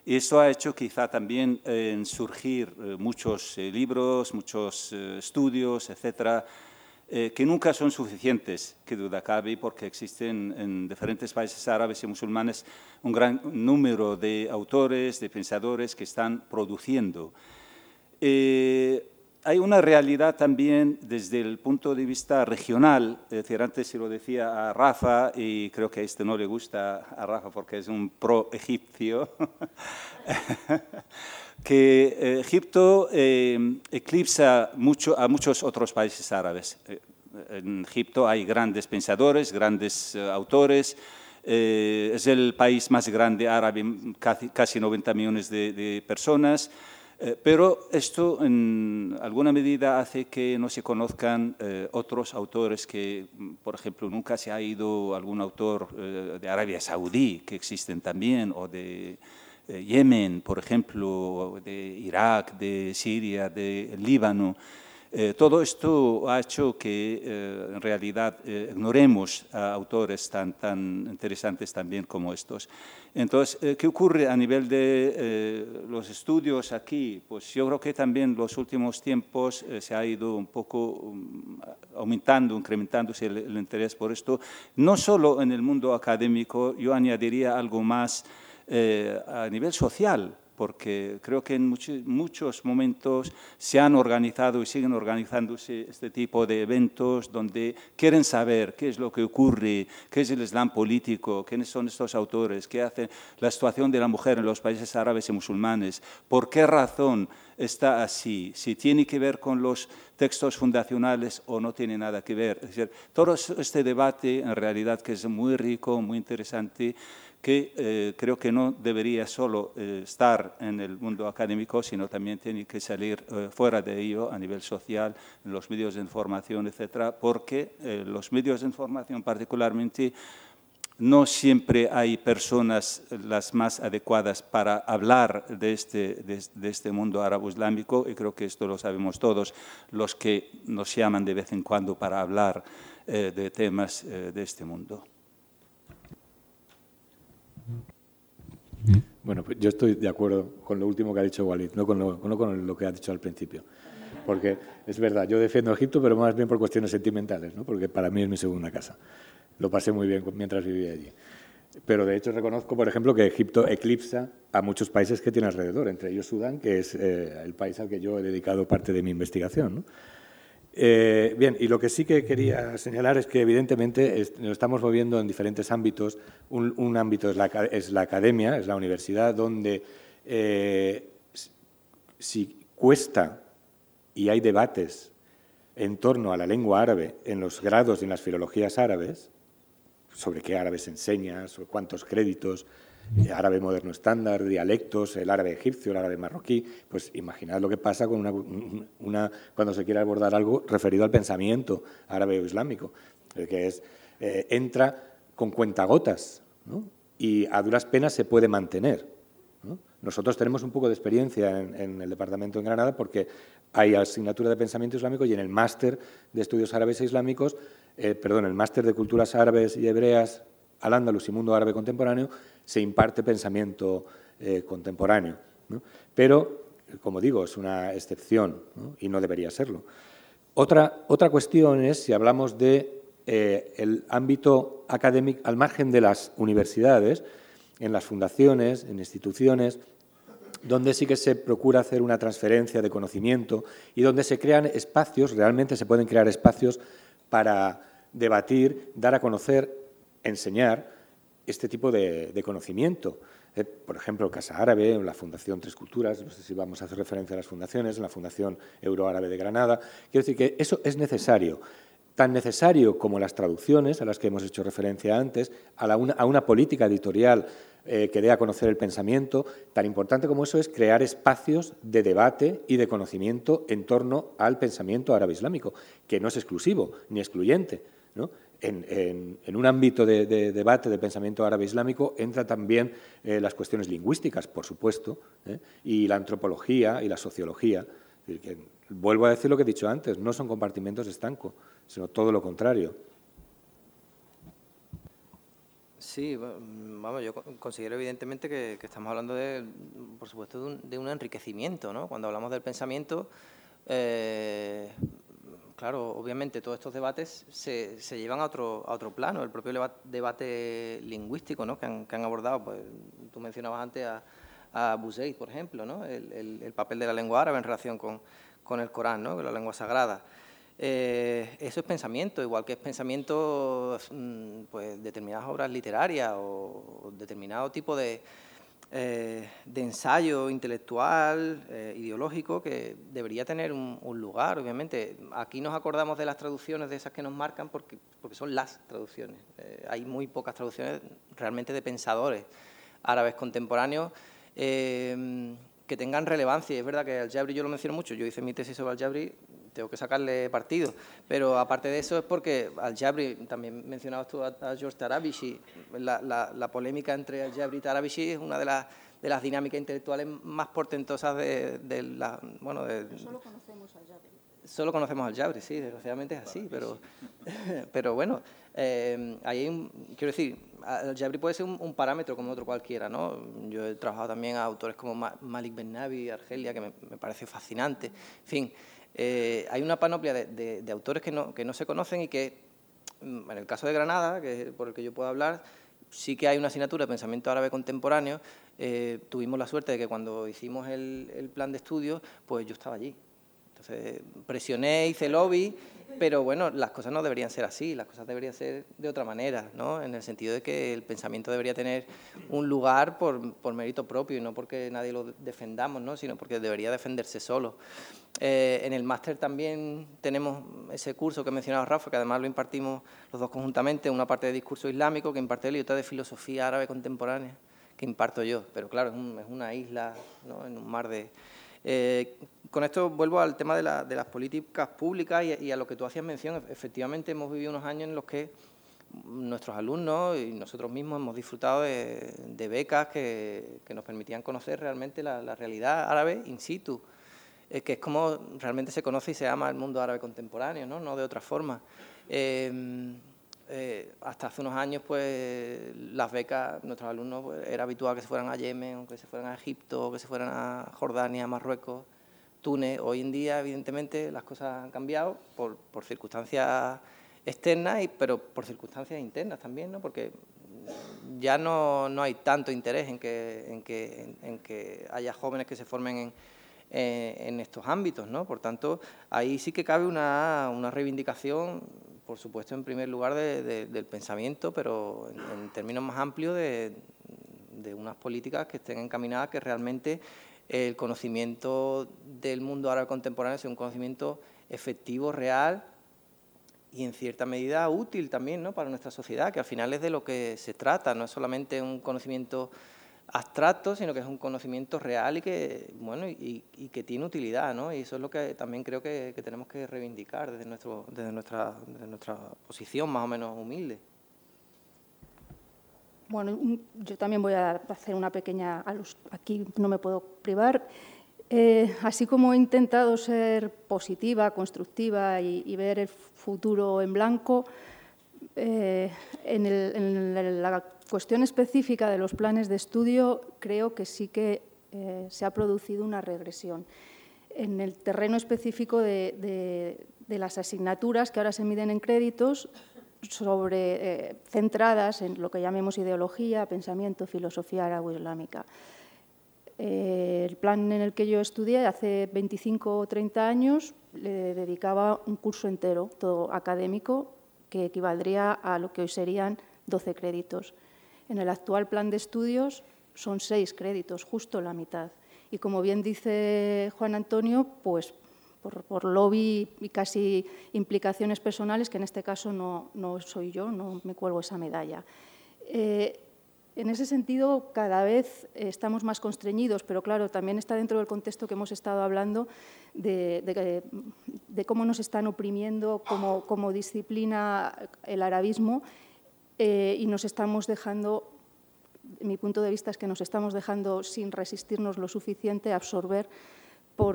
Eso ha hecho quizá también eh, surgir eh, muchos eh, libros, muchos estudios, etcétera, que nunca son suficientes, que duda cabe, porque existen en diferentes países árabes y musulmanes un gran número de autores, de pensadores que están produciendo. hay una realidad también desde el punto de vista regional. Es decir, antes se lo decía a Rafa, y creo que a este no le gusta a Rafa porque es un pro-egipcio, que eh, Egipto eh, eclipsa mucho a muchos otros países árabes. Eh, en Egipto hay grandes pensadores, grandes autores. es el país más grande árabe, casi, casi 90 millones de, de personas. Eh, pero esto en alguna medida hace que no se conozcan eh, otros autores que, por ejemplo, nunca se ha ido algún autor eh, de Arabia Saudí, que existen también, o de Yemen, por ejemplo, de Irak, de Siria, de Líbano. Eh, todo esto ha hecho que eh, en realidad eh, ignoremos a autores tan, tan interesantes también como estos. Entonces, ¿qué ocurre a nivel de los estudios aquí? Pues yo creo que también los últimos tiempos se ha ido un poco um, aumentando, incrementándose el, el, interés por esto, no solo en el mundo académico, yo añadiría algo más a nivel social porque creo que en muchos momentos se han organizado y siguen organizándose este tipo de eventos donde quieren saber qué es lo que ocurre, qué es el Islam político, quiénes son estos autores, qué hace la situación de la mujer en los países árabes y musulmanes, por qué razón está así, si tiene que ver con los textos fundacionales o no tiene nada que ver. Es decir, todo este debate en realidad que es muy rico, muy interesante, que eh, creo que no debería solo eh, estar en el mundo académico, sino también tiene que salir eh, fuera de ello a nivel social, en los medios de información, etcétera, porque los medios de información particularmente no siempre hay personas las más adecuadas para hablar de este, de, este mundo árabe-islámico, y creo que esto lo sabemos todos, los que nos llaman de vez en cuando para hablar de temas de este mundo. Bueno, pues yo estoy de acuerdo con lo último que ha dicho Walid, no con lo, con lo que ha dicho al principio. Porque es verdad, yo defiendo Egipto, pero más bien por cuestiones sentimentales, ¿no? porque para mí es mi segunda casa. Lo pasé muy bien mientras vivía allí. Pero de hecho reconozco, por ejemplo, que Egipto eclipsa a muchos países que tiene alrededor, entre ellos Sudán, que es eh, el país al que yo he dedicado parte de mi investigación. ¿no? Eh, bien, y lo que sí que quería señalar es que evidentemente nos estamos moviendo en diferentes ámbitos. Un, ámbito es la, academia, es la universidad, donde eh, si cuesta y hay debates en torno a la lengua árabe en los grados y en las filologías árabes, sobre qué árabe se enseña, sobre cuántos créditos, árabe moderno estándar, dialectos, el árabe egipcio, el árabe marroquí, pues imaginad lo que pasa cuando se quiere abordar algo referido al pensamiento árabe o islámico, que es, eh, entra con cuentagotas y a duras penas se puede mantener. Nosotros tenemos un poco de experiencia en, el departamento en Granada porque hay asignatura de pensamiento islámico y en el máster de estudios árabes e islámicos, eh, perdón, el máster de culturas árabes y hebreas al andalus y mundo árabe contemporáneo, se imparte pensamiento eh, contemporáneo. Pero, como digo, es una excepción y no debería serlo. Otra, otra cuestión es si hablamos de eh, ámbito académico al margen de las universidades, en las fundaciones, en instituciones, donde sí que se procura hacer una transferencia de conocimiento y donde se crean espacios, realmente se pueden crear espacios para debatir, dar a conocer, enseñar este tipo de, conocimiento. Eh, por ejemplo, Casa Árabe, la Fundación Tres Culturas, no sé si vamos a hacer referencia a las fundaciones, la Fundación Euroárabe de Granada. Quiero decir que eso es necesario, tan necesario como las traducciones, a las que hemos hecho referencia antes, a, una, política editorial eh, que dé a conocer el pensamiento, tan importante como eso es crear espacios de debate y de conocimiento en torno al pensamiento árabe islámico, que no es exclusivo ni excluyente. ¿no? En, un ámbito de, debate de pensamiento árabe islámico entra también eh, las cuestiones lingüísticas, por supuesto, ¿eh? y la antropología y la sociología. vuelvo a decir lo que he dicho antes, no son compartimentos estanco, sino todo lo contrario. Sí, vamos, yo considero evidentemente que, estamos hablando, de, por supuesto, de un, enriquecimiento, ¿no? Cuando hablamos del pensamiento, eh, claro, obviamente todos estos debates se, llevan a otro, a otro plano, el propio debate lingüístico ¿no? que, han, abordado, pues, tú mencionabas antes a, a por ejemplo, ¿no? el, papel de la lengua árabe en relación con, con el Corán, ¿no? la lengua sagrada. Eh, eso es pensamiento, igual que es pensamiento mm, pues, determinadas obras literarias o determinado tipo de, eh, de ensayo intelectual, eh, ideológico, que debería tener un, lugar, obviamente. Aquí nos acordamos de las traducciones, de esas que nos marcan, porque, porque son las traducciones. Eh, hay muy pocas traducciones realmente de pensadores árabes contemporáneos que tengan relevancia. es verdad que Al-Jabri yo lo menciono mucho, yo hice mi tesis sobre Al-Jabri tengo que sacarle partido. Pero aparte de eso es porque Al-Jabri, también mencionabas tú a, George Tarabishi, la, la, polémica entre Al-Jabri y Tarabishi es una de las, de las dinámicas intelectuales más portentosas de, la... Bueno, solo conocemos al Jabri. Solo conocemos al Jabri, sí, desgraciadamente es así, pero, pero bueno, eh, ahí quiero decir, Jabri puede ser un, parámetro como otro cualquiera, ¿no? Yo he trabajado también a autores como Malik Ben Nabi, Argelia, que me, me parece fascinante, en fin, eh, hay una panoplia de, autores que no, que no, se conocen y que, mm, en el caso de Granada, que es por el que yo puedo hablar, sí que hay una asignatura de pensamiento árabe contemporáneo. Eh, tuvimos la suerte de que cuando hicimos el, el plan de estudios, pues yo estaba allí. Entonces presioné, hice lobby pero bueno, las cosas no deberían ser así, las cosas deberían ser de otra manera, ¿no? En el sentido de que el pensamiento debería tener un lugar por, por mérito propio y no porque nadie lo defendamos, ¿no? Sino porque debería defenderse solo. Eh, en el máster también tenemos ese curso que ha mencionado Rafa, que además lo impartimos los dos conjuntamente, una parte de discurso islámico que imparte él y otra de filosofía árabe contemporánea que imparto yo. Pero claro, es, una isla ¿no? en un mar de... Eh, con esto vuelvo al tema de, las políticas públicas y, a lo que tú hacías mención. Efectivamente, hemos vivido unos años en los que nuestros alumnos y nosotros mismos hemos disfrutado de, becas que, nos permitían conocer realmente la, realidad árabe in situ, eh, que es como realmente se conoce y se ama el mundo árabe contemporáneo, no, no de otra forma. Em, eh, hasta hace unos años, pues las becas, nuestros alumnos, pues, era habitual que se fueran a Yemen, que se fueran a Egipto, que se fueran a Jordania, Marruecos. Túnez. Hoy en día, evidentemente, las cosas han cambiado por, circunstancias externas, y, pero por circunstancias internas también, ¿no? porque ya no, no hay tanto interés en que, en que, en, que haya jóvenes que se formen en, en estos ámbitos. ¿no? Por tanto, ahí sí que cabe una, una reivindicación, por supuesto, en primer lugar del pensamiento, pero en, en términos más amplios de, de unas políticas que estén encaminadas que realmente el conocimiento del mundo árabe contemporáneo sea un conocimiento efectivo, real y en cierta medida útil también ¿no? para nuestra sociedad, que al final es de lo que se trata, no es solamente un conocimiento abstracto, sino que es un conocimiento real y que, bueno, y, que tiene utilidad, ¿no? Y eso es lo que también creo que, tenemos que reivindicar desde, nuestro, desde, nuestra, desde nuestra posición más o menos humilde. Bueno, yo también voy a hacer una pequeña... Aquí no me puedo privar. Eh, así como he intentado ser positiva, constructiva y, ver el futuro en blanco, eh, en, la cuestión específica de los planes de estudio creo que sí que eh, se ha producido una regresión. En el terreno específico de las asignaturas que ahora se miden en créditos, sobre, eh, centradas en lo que llamemos ideología, pensamiento, filosofía árabe-islámica. Eh, el plan en el que yo estudié hace 25 o 30 años le dedicaba un curso entero, todo académico, que equivaldría a lo que hoy serían 12 créditos. En el actual plan de estudios son 6 créditos, justo la mitad. Y como bien dice Juan Antonio, pues por, lobby y casi implicaciones personales, que en este caso no, soy yo, no me cuelgo esa medalla. Eh, en ese sentido, cada vez estamos más constreñidos, pero claro, también está dentro del contexto que hemos estado hablando de, cómo nos están oprimiendo como, disciplina el arabismo eh, y nos estamos dejando, mi punto de vista es que nos estamos dejando sin resistirnos lo suficiente a absorber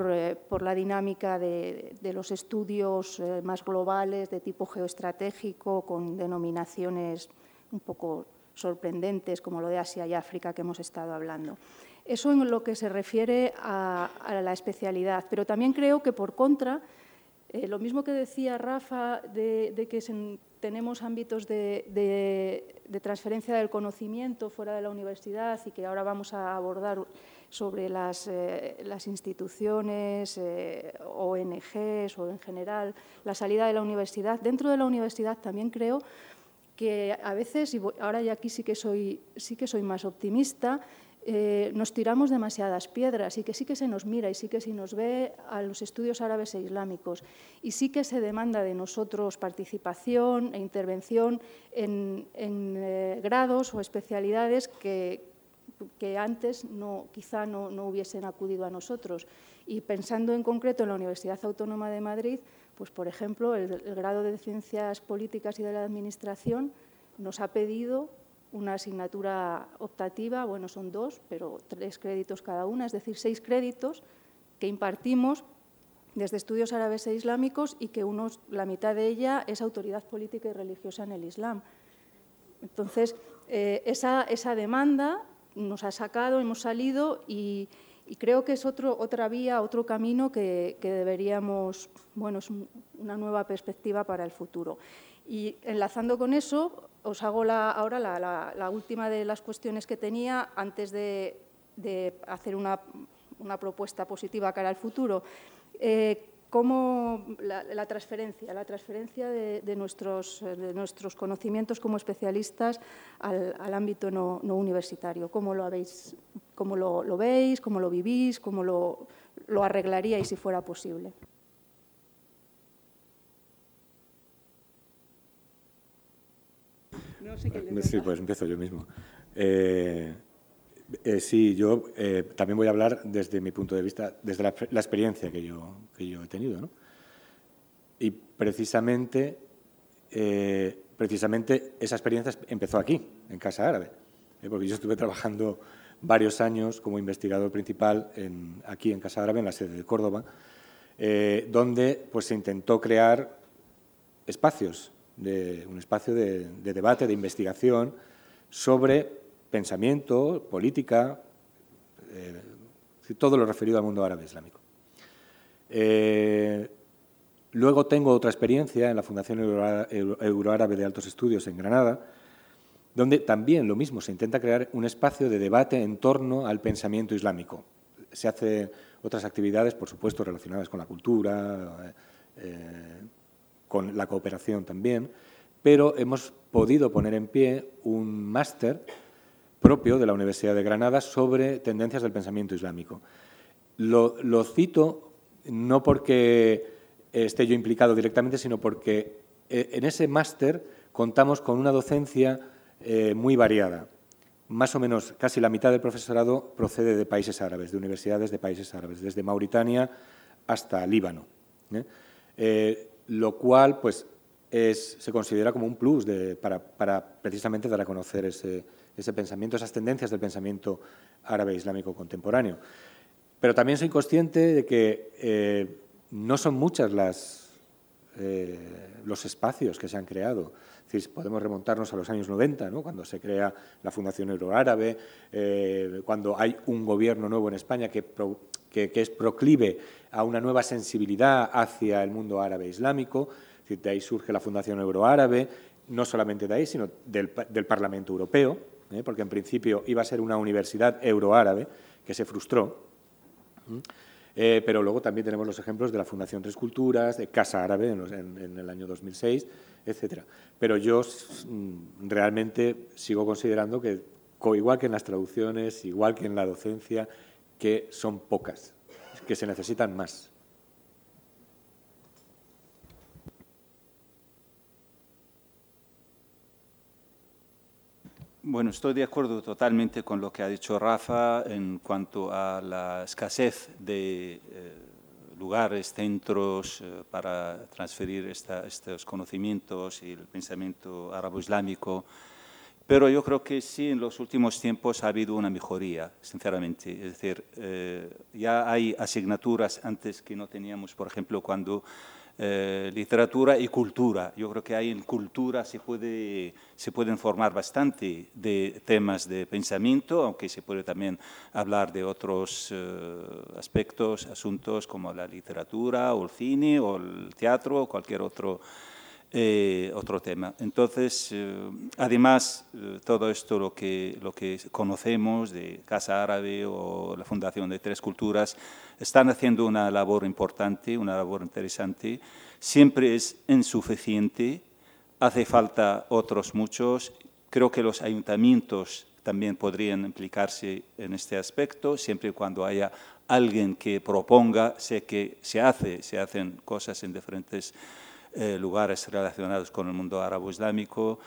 eh, por, la dinámica de, los estudios eh, más globales de tipo geoestratégico, con denominaciones un poco sorprendentes, como lo de Asia y África que hemos estado hablando. Eso en lo que se refiere a, la especialidad, pero también creo que por contra, eh, lo mismo que decía Rafa de, que tenemos ámbitos de, transferencia del conocimiento fuera de la universidad y que ahora vamos a abordar sobre las, eh, las instituciones, eh, ONGs o en general la salida de la universidad. Dentro de la universidad también creo que a veces, y ahora ya aquí sí que soy, sí que soy más optimista, eh, nos tiramos demasiadas piedras y que sí que se nos mira y sí que se nos ve a los estudios árabes e islámicos y sí que se demanda de nosotros participación e intervención en, grados o especialidades que, que antes quizá no, hubiesen acudido a nosotros. Y pensando en concreto en la Universidad Autónoma de Madrid, pues por ejemplo, el, grado de Ciencias Políticas y de la Administración nos ha pedido una asignatura optativa, bueno, son dos, pero tres créditos cada una, es decir, seis créditos que impartimos desde estudios árabes e islámicos y que unos, la mitad de ella es autoridad política y religiosa en el Islam. Entonces, eh, esa demanda nos ha sacado, hemos salido y, creo que es otro, otra vía, otro camino que, deberíamos, bueno, es una nueva perspectiva para el futuro. Y enlazando con eso, os hago la, ahora la, última de las cuestiones que tenía antes de, hacer una, propuesta positiva cara al futuro. Eh, cómo la, transferencia, la transferencia de, nuestros, de, nuestros, conocimientos como especialistas al, ámbito no, universitario. ¿Cómo lo, habéis, cómo lo, veis, cómo lo vivís, cómo lo, lo arreglaríais si fuera posible? sí, pues empiezo yo mismo. Eh, eh, sí, yo eh, también voy a hablar desde mi punto de vista, desde la, experiencia que yo, que yo he tenido. ¿no? Y precisamente, eh, precisamente esa experiencia empezó aquí, en Casa Árabe, porque yo estuve trabajando varios años como investigador principal aquí en Casa Árabe, en la sede de Córdoba, donde pues, se intentó crear espacios, un espacio de debate, de investigación sobre pensamiento, política, eh, todo lo referido al mundo árabe islámico. Eh, luego tengo otra experiencia en la Fundación Euroárabe de Altos Estudios en Granada, donde también lo mismo, se intenta crear un espacio de debate en torno al pensamiento islámico. Se hacen otras actividades, por supuesto, relacionadas con la cultura, eh, con la cooperación también, pero hemos podido poner en pie un máster propio de la Universidad de Granada sobre tendencias del pensamiento islámico. Lo, cito no porque esté yo implicado directamente, sino porque eh, en ese máster contamos con una docencia eh, muy variada. Más o menos casi la mitad del profesorado procede de países árabes, de universidades de países árabes, desde Mauritania hasta Líbano. ¿eh? lo cual pues, se considera como un plus para, para precisamente dar a conocer ese, ese pensamiento, esas tendencias del pensamiento árabe islámico contemporáneo. Pero también soy consciente de que eh, no son muchas las, eh, los espacios que se han creado. podemos remontarnos a los años 90, cuando se crea la Fundación Euroárabe, eh, cuando hay un gobierno nuevo en España que, es proclive a una nueva sensibilidad hacia el mundo árabe islámico. de ahí surge la Fundación Euroárabe, no solamente de ahí, sino del Parlamento Europeo, ¿eh? porque en principio iba a ser una universidad euroárabe que se frustró. Eh, pero luego también tenemos los ejemplos de la Fundación Tres Culturas, de Casa Árabe en, el año 2006, etc. Pero yo mm, realmente sigo considerando que, igual que en las traducciones, igual que en la docencia, que son pocas, que se necesitan más. Bueno, estoy de acuerdo totalmente con lo que ha dicho Rafa en cuanto a la escasez de eh, lugares, centros eh, para transferir estos conocimientos y el pensamiento árabe-islámico. Pero yo creo que sí, en los últimos tiempos ha habido una mejoría, sinceramente. Es decir, eh, ya hay asignaturas antes que no teníamos, por ejemplo, cuando eh, literatura y cultura. Yo creo que ahí en cultura se, puede, se pueden formar bastante de temas de pensamiento, aunque se puede también hablar de otros eh, aspectos, asuntos como la literatura o el cine o el teatro o cualquier otro eh, otro tema. Entonces, además, todo esto lo que, lo que conocemos de Casa Árabe o la Fundación de Tres Culturas, están haciendo una labor importante, una labor interesante. Siempre es insuficiente, hace falta otros muchos. Creo que los ayuntamientos también podrían implicarse en este aspecto, siempre y cuando haya alguien que proponga, sé que se hace, se hacen cosas en diferentes eh, lugares relacionados con el mundo árabe-islámico.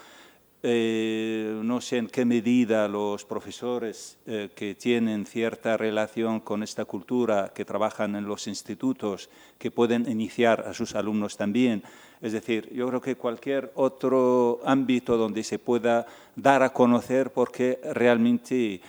Eh, no sé en qué medida los profesores eh, que tienen cierta relación con esta cultura, que trabajan en los institutos, que pueden iniciar a sus alumnos también es decir, yo creo que cualquier otro ámbito donde se pueda dar a conocer porque realmente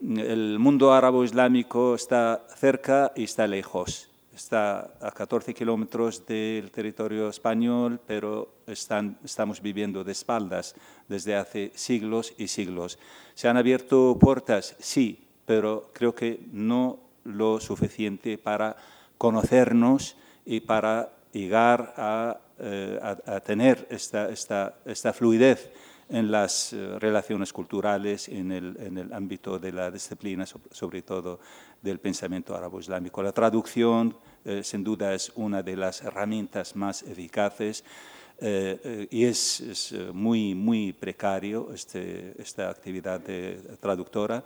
el mundo árabe-islámico está cerca y está lejos. Está a 14 kilómetros del territorio español, pero están, estamos viviendo de espaldas desde hace siglos y siglos. ¿Se han abierto puertas? Sí, pero creo que no lo suficiente para conocernos y para llegar a eh, a, tener esta, esta, esta, fluidez en las eh, relaciones culturales, en el, en el, ámbito de la disciplina, sobre todo del pensamiento árabe-islámico. La traducción, eh, sin duda, es una de las herramientas más eficaces y es, muy, muy precario este, esta actividad de traductora.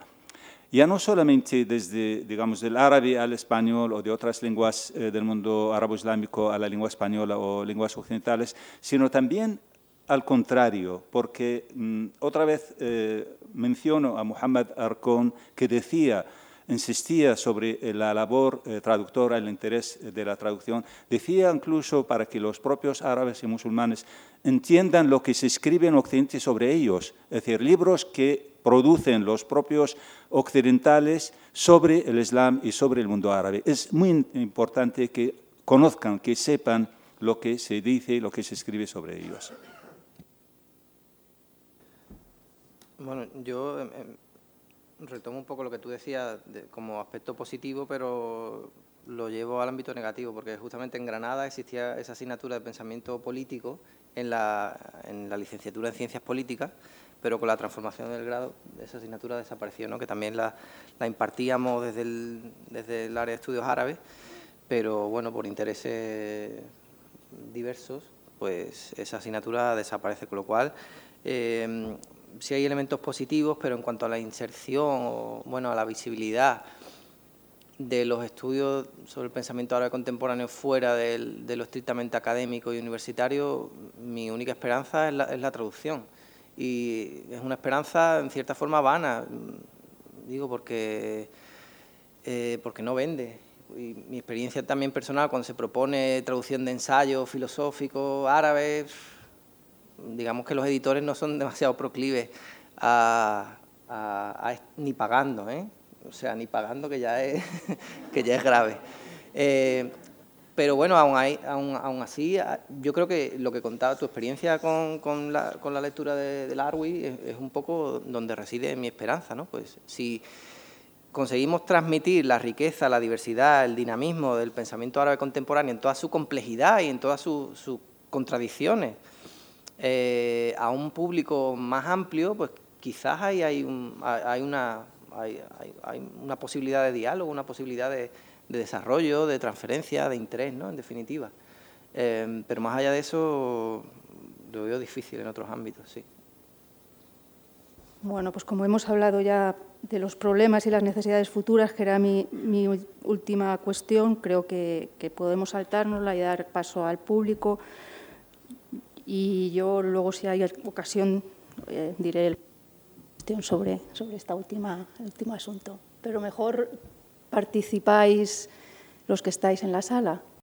Ya no solamente desde, digamos, del árabe al español o de otras lenguas eh, del mundo árabe-islámico a la lengua española o lenguas occidentales, sino también al contrario, porque mm, otra vez eh, menciono a Muhammad Arcón que decía, insistía sobre eh, la labor traductora, el interés de la traducción, decía incluso para que los propios árabes y musulmanes entiendan lo que se escribe en Occidente sobre ellos, es decir, libros que producen los propios occidentales sobre el Islam y sobre el mundo árabe. Es muy importante que conozcan, que sepan lo que se dice y lo que se escribe sobre ellos. Bueno, yo em, em, retomo un poco lo que tú decías como aspecto positivo, pero lo llevo al ámbito negativo, porque justamente en Granada existía esa asignatura de pensamiento político en la, en la licenciatura en Ciencias Políticas, pero con la transformación del grado esa asignatura desapareció, ¿no? que también la, impartíamos desde el, desde el área de estudios árabes, pero bueno, por intereses diversos, pues esa asignatura desaparece, con lo cual eh, sí hay elementos positivos, pero en cuanto a la inserción o bueno, a la visibilidad de los estudios sobre el pensamiento árabe contemporáneo fuera de lo estrictamente académico y universitario, mi única esperanza es la, es la traducción y es una esperanza en cierta forma vana, digo, porque, eh, porque no vende. Y mi experiencia también personal, cuando se propone traducción de ensayos filosóficos árabes, digamos que los editores no son demasiado proclives a, ni pagando, ¿eh? o sea, ni pagando que ya es, que ya es grave. Eh, pero bueno, aún, aún, así, yo creo que lo que contaba tu experiencia con, con, la, con la, lectura de, de Larwi es, un poco donde reside mi esperanza, ¿no? Pues si conseguimos transmitir la riqueza, la diversidad, el dinamismo del pensamiento árabe contemporáneo en toda su complejidad y en todas sus contradicciones eh, a un público más amplio, pues quizás hay, hay, una, hay, una posibilidad de diálogo, una posibilidad de de desarrollo, de transferencia, de interés, ¿no? En definitiva. Em, pero más allá de eso, lo veo difícil en otros ámbitos, sí. Bueno, pues como hemos hablado ya de los problemas y las necesidades futuras, que era mi, última cuestión, creo que, podemos saltárnosla y dar paso al público. Y yo luego, si hay ocasión, eh, diré sobre, sobre esta última, último asunto. Pero mejor participáis los que estáis en la sala.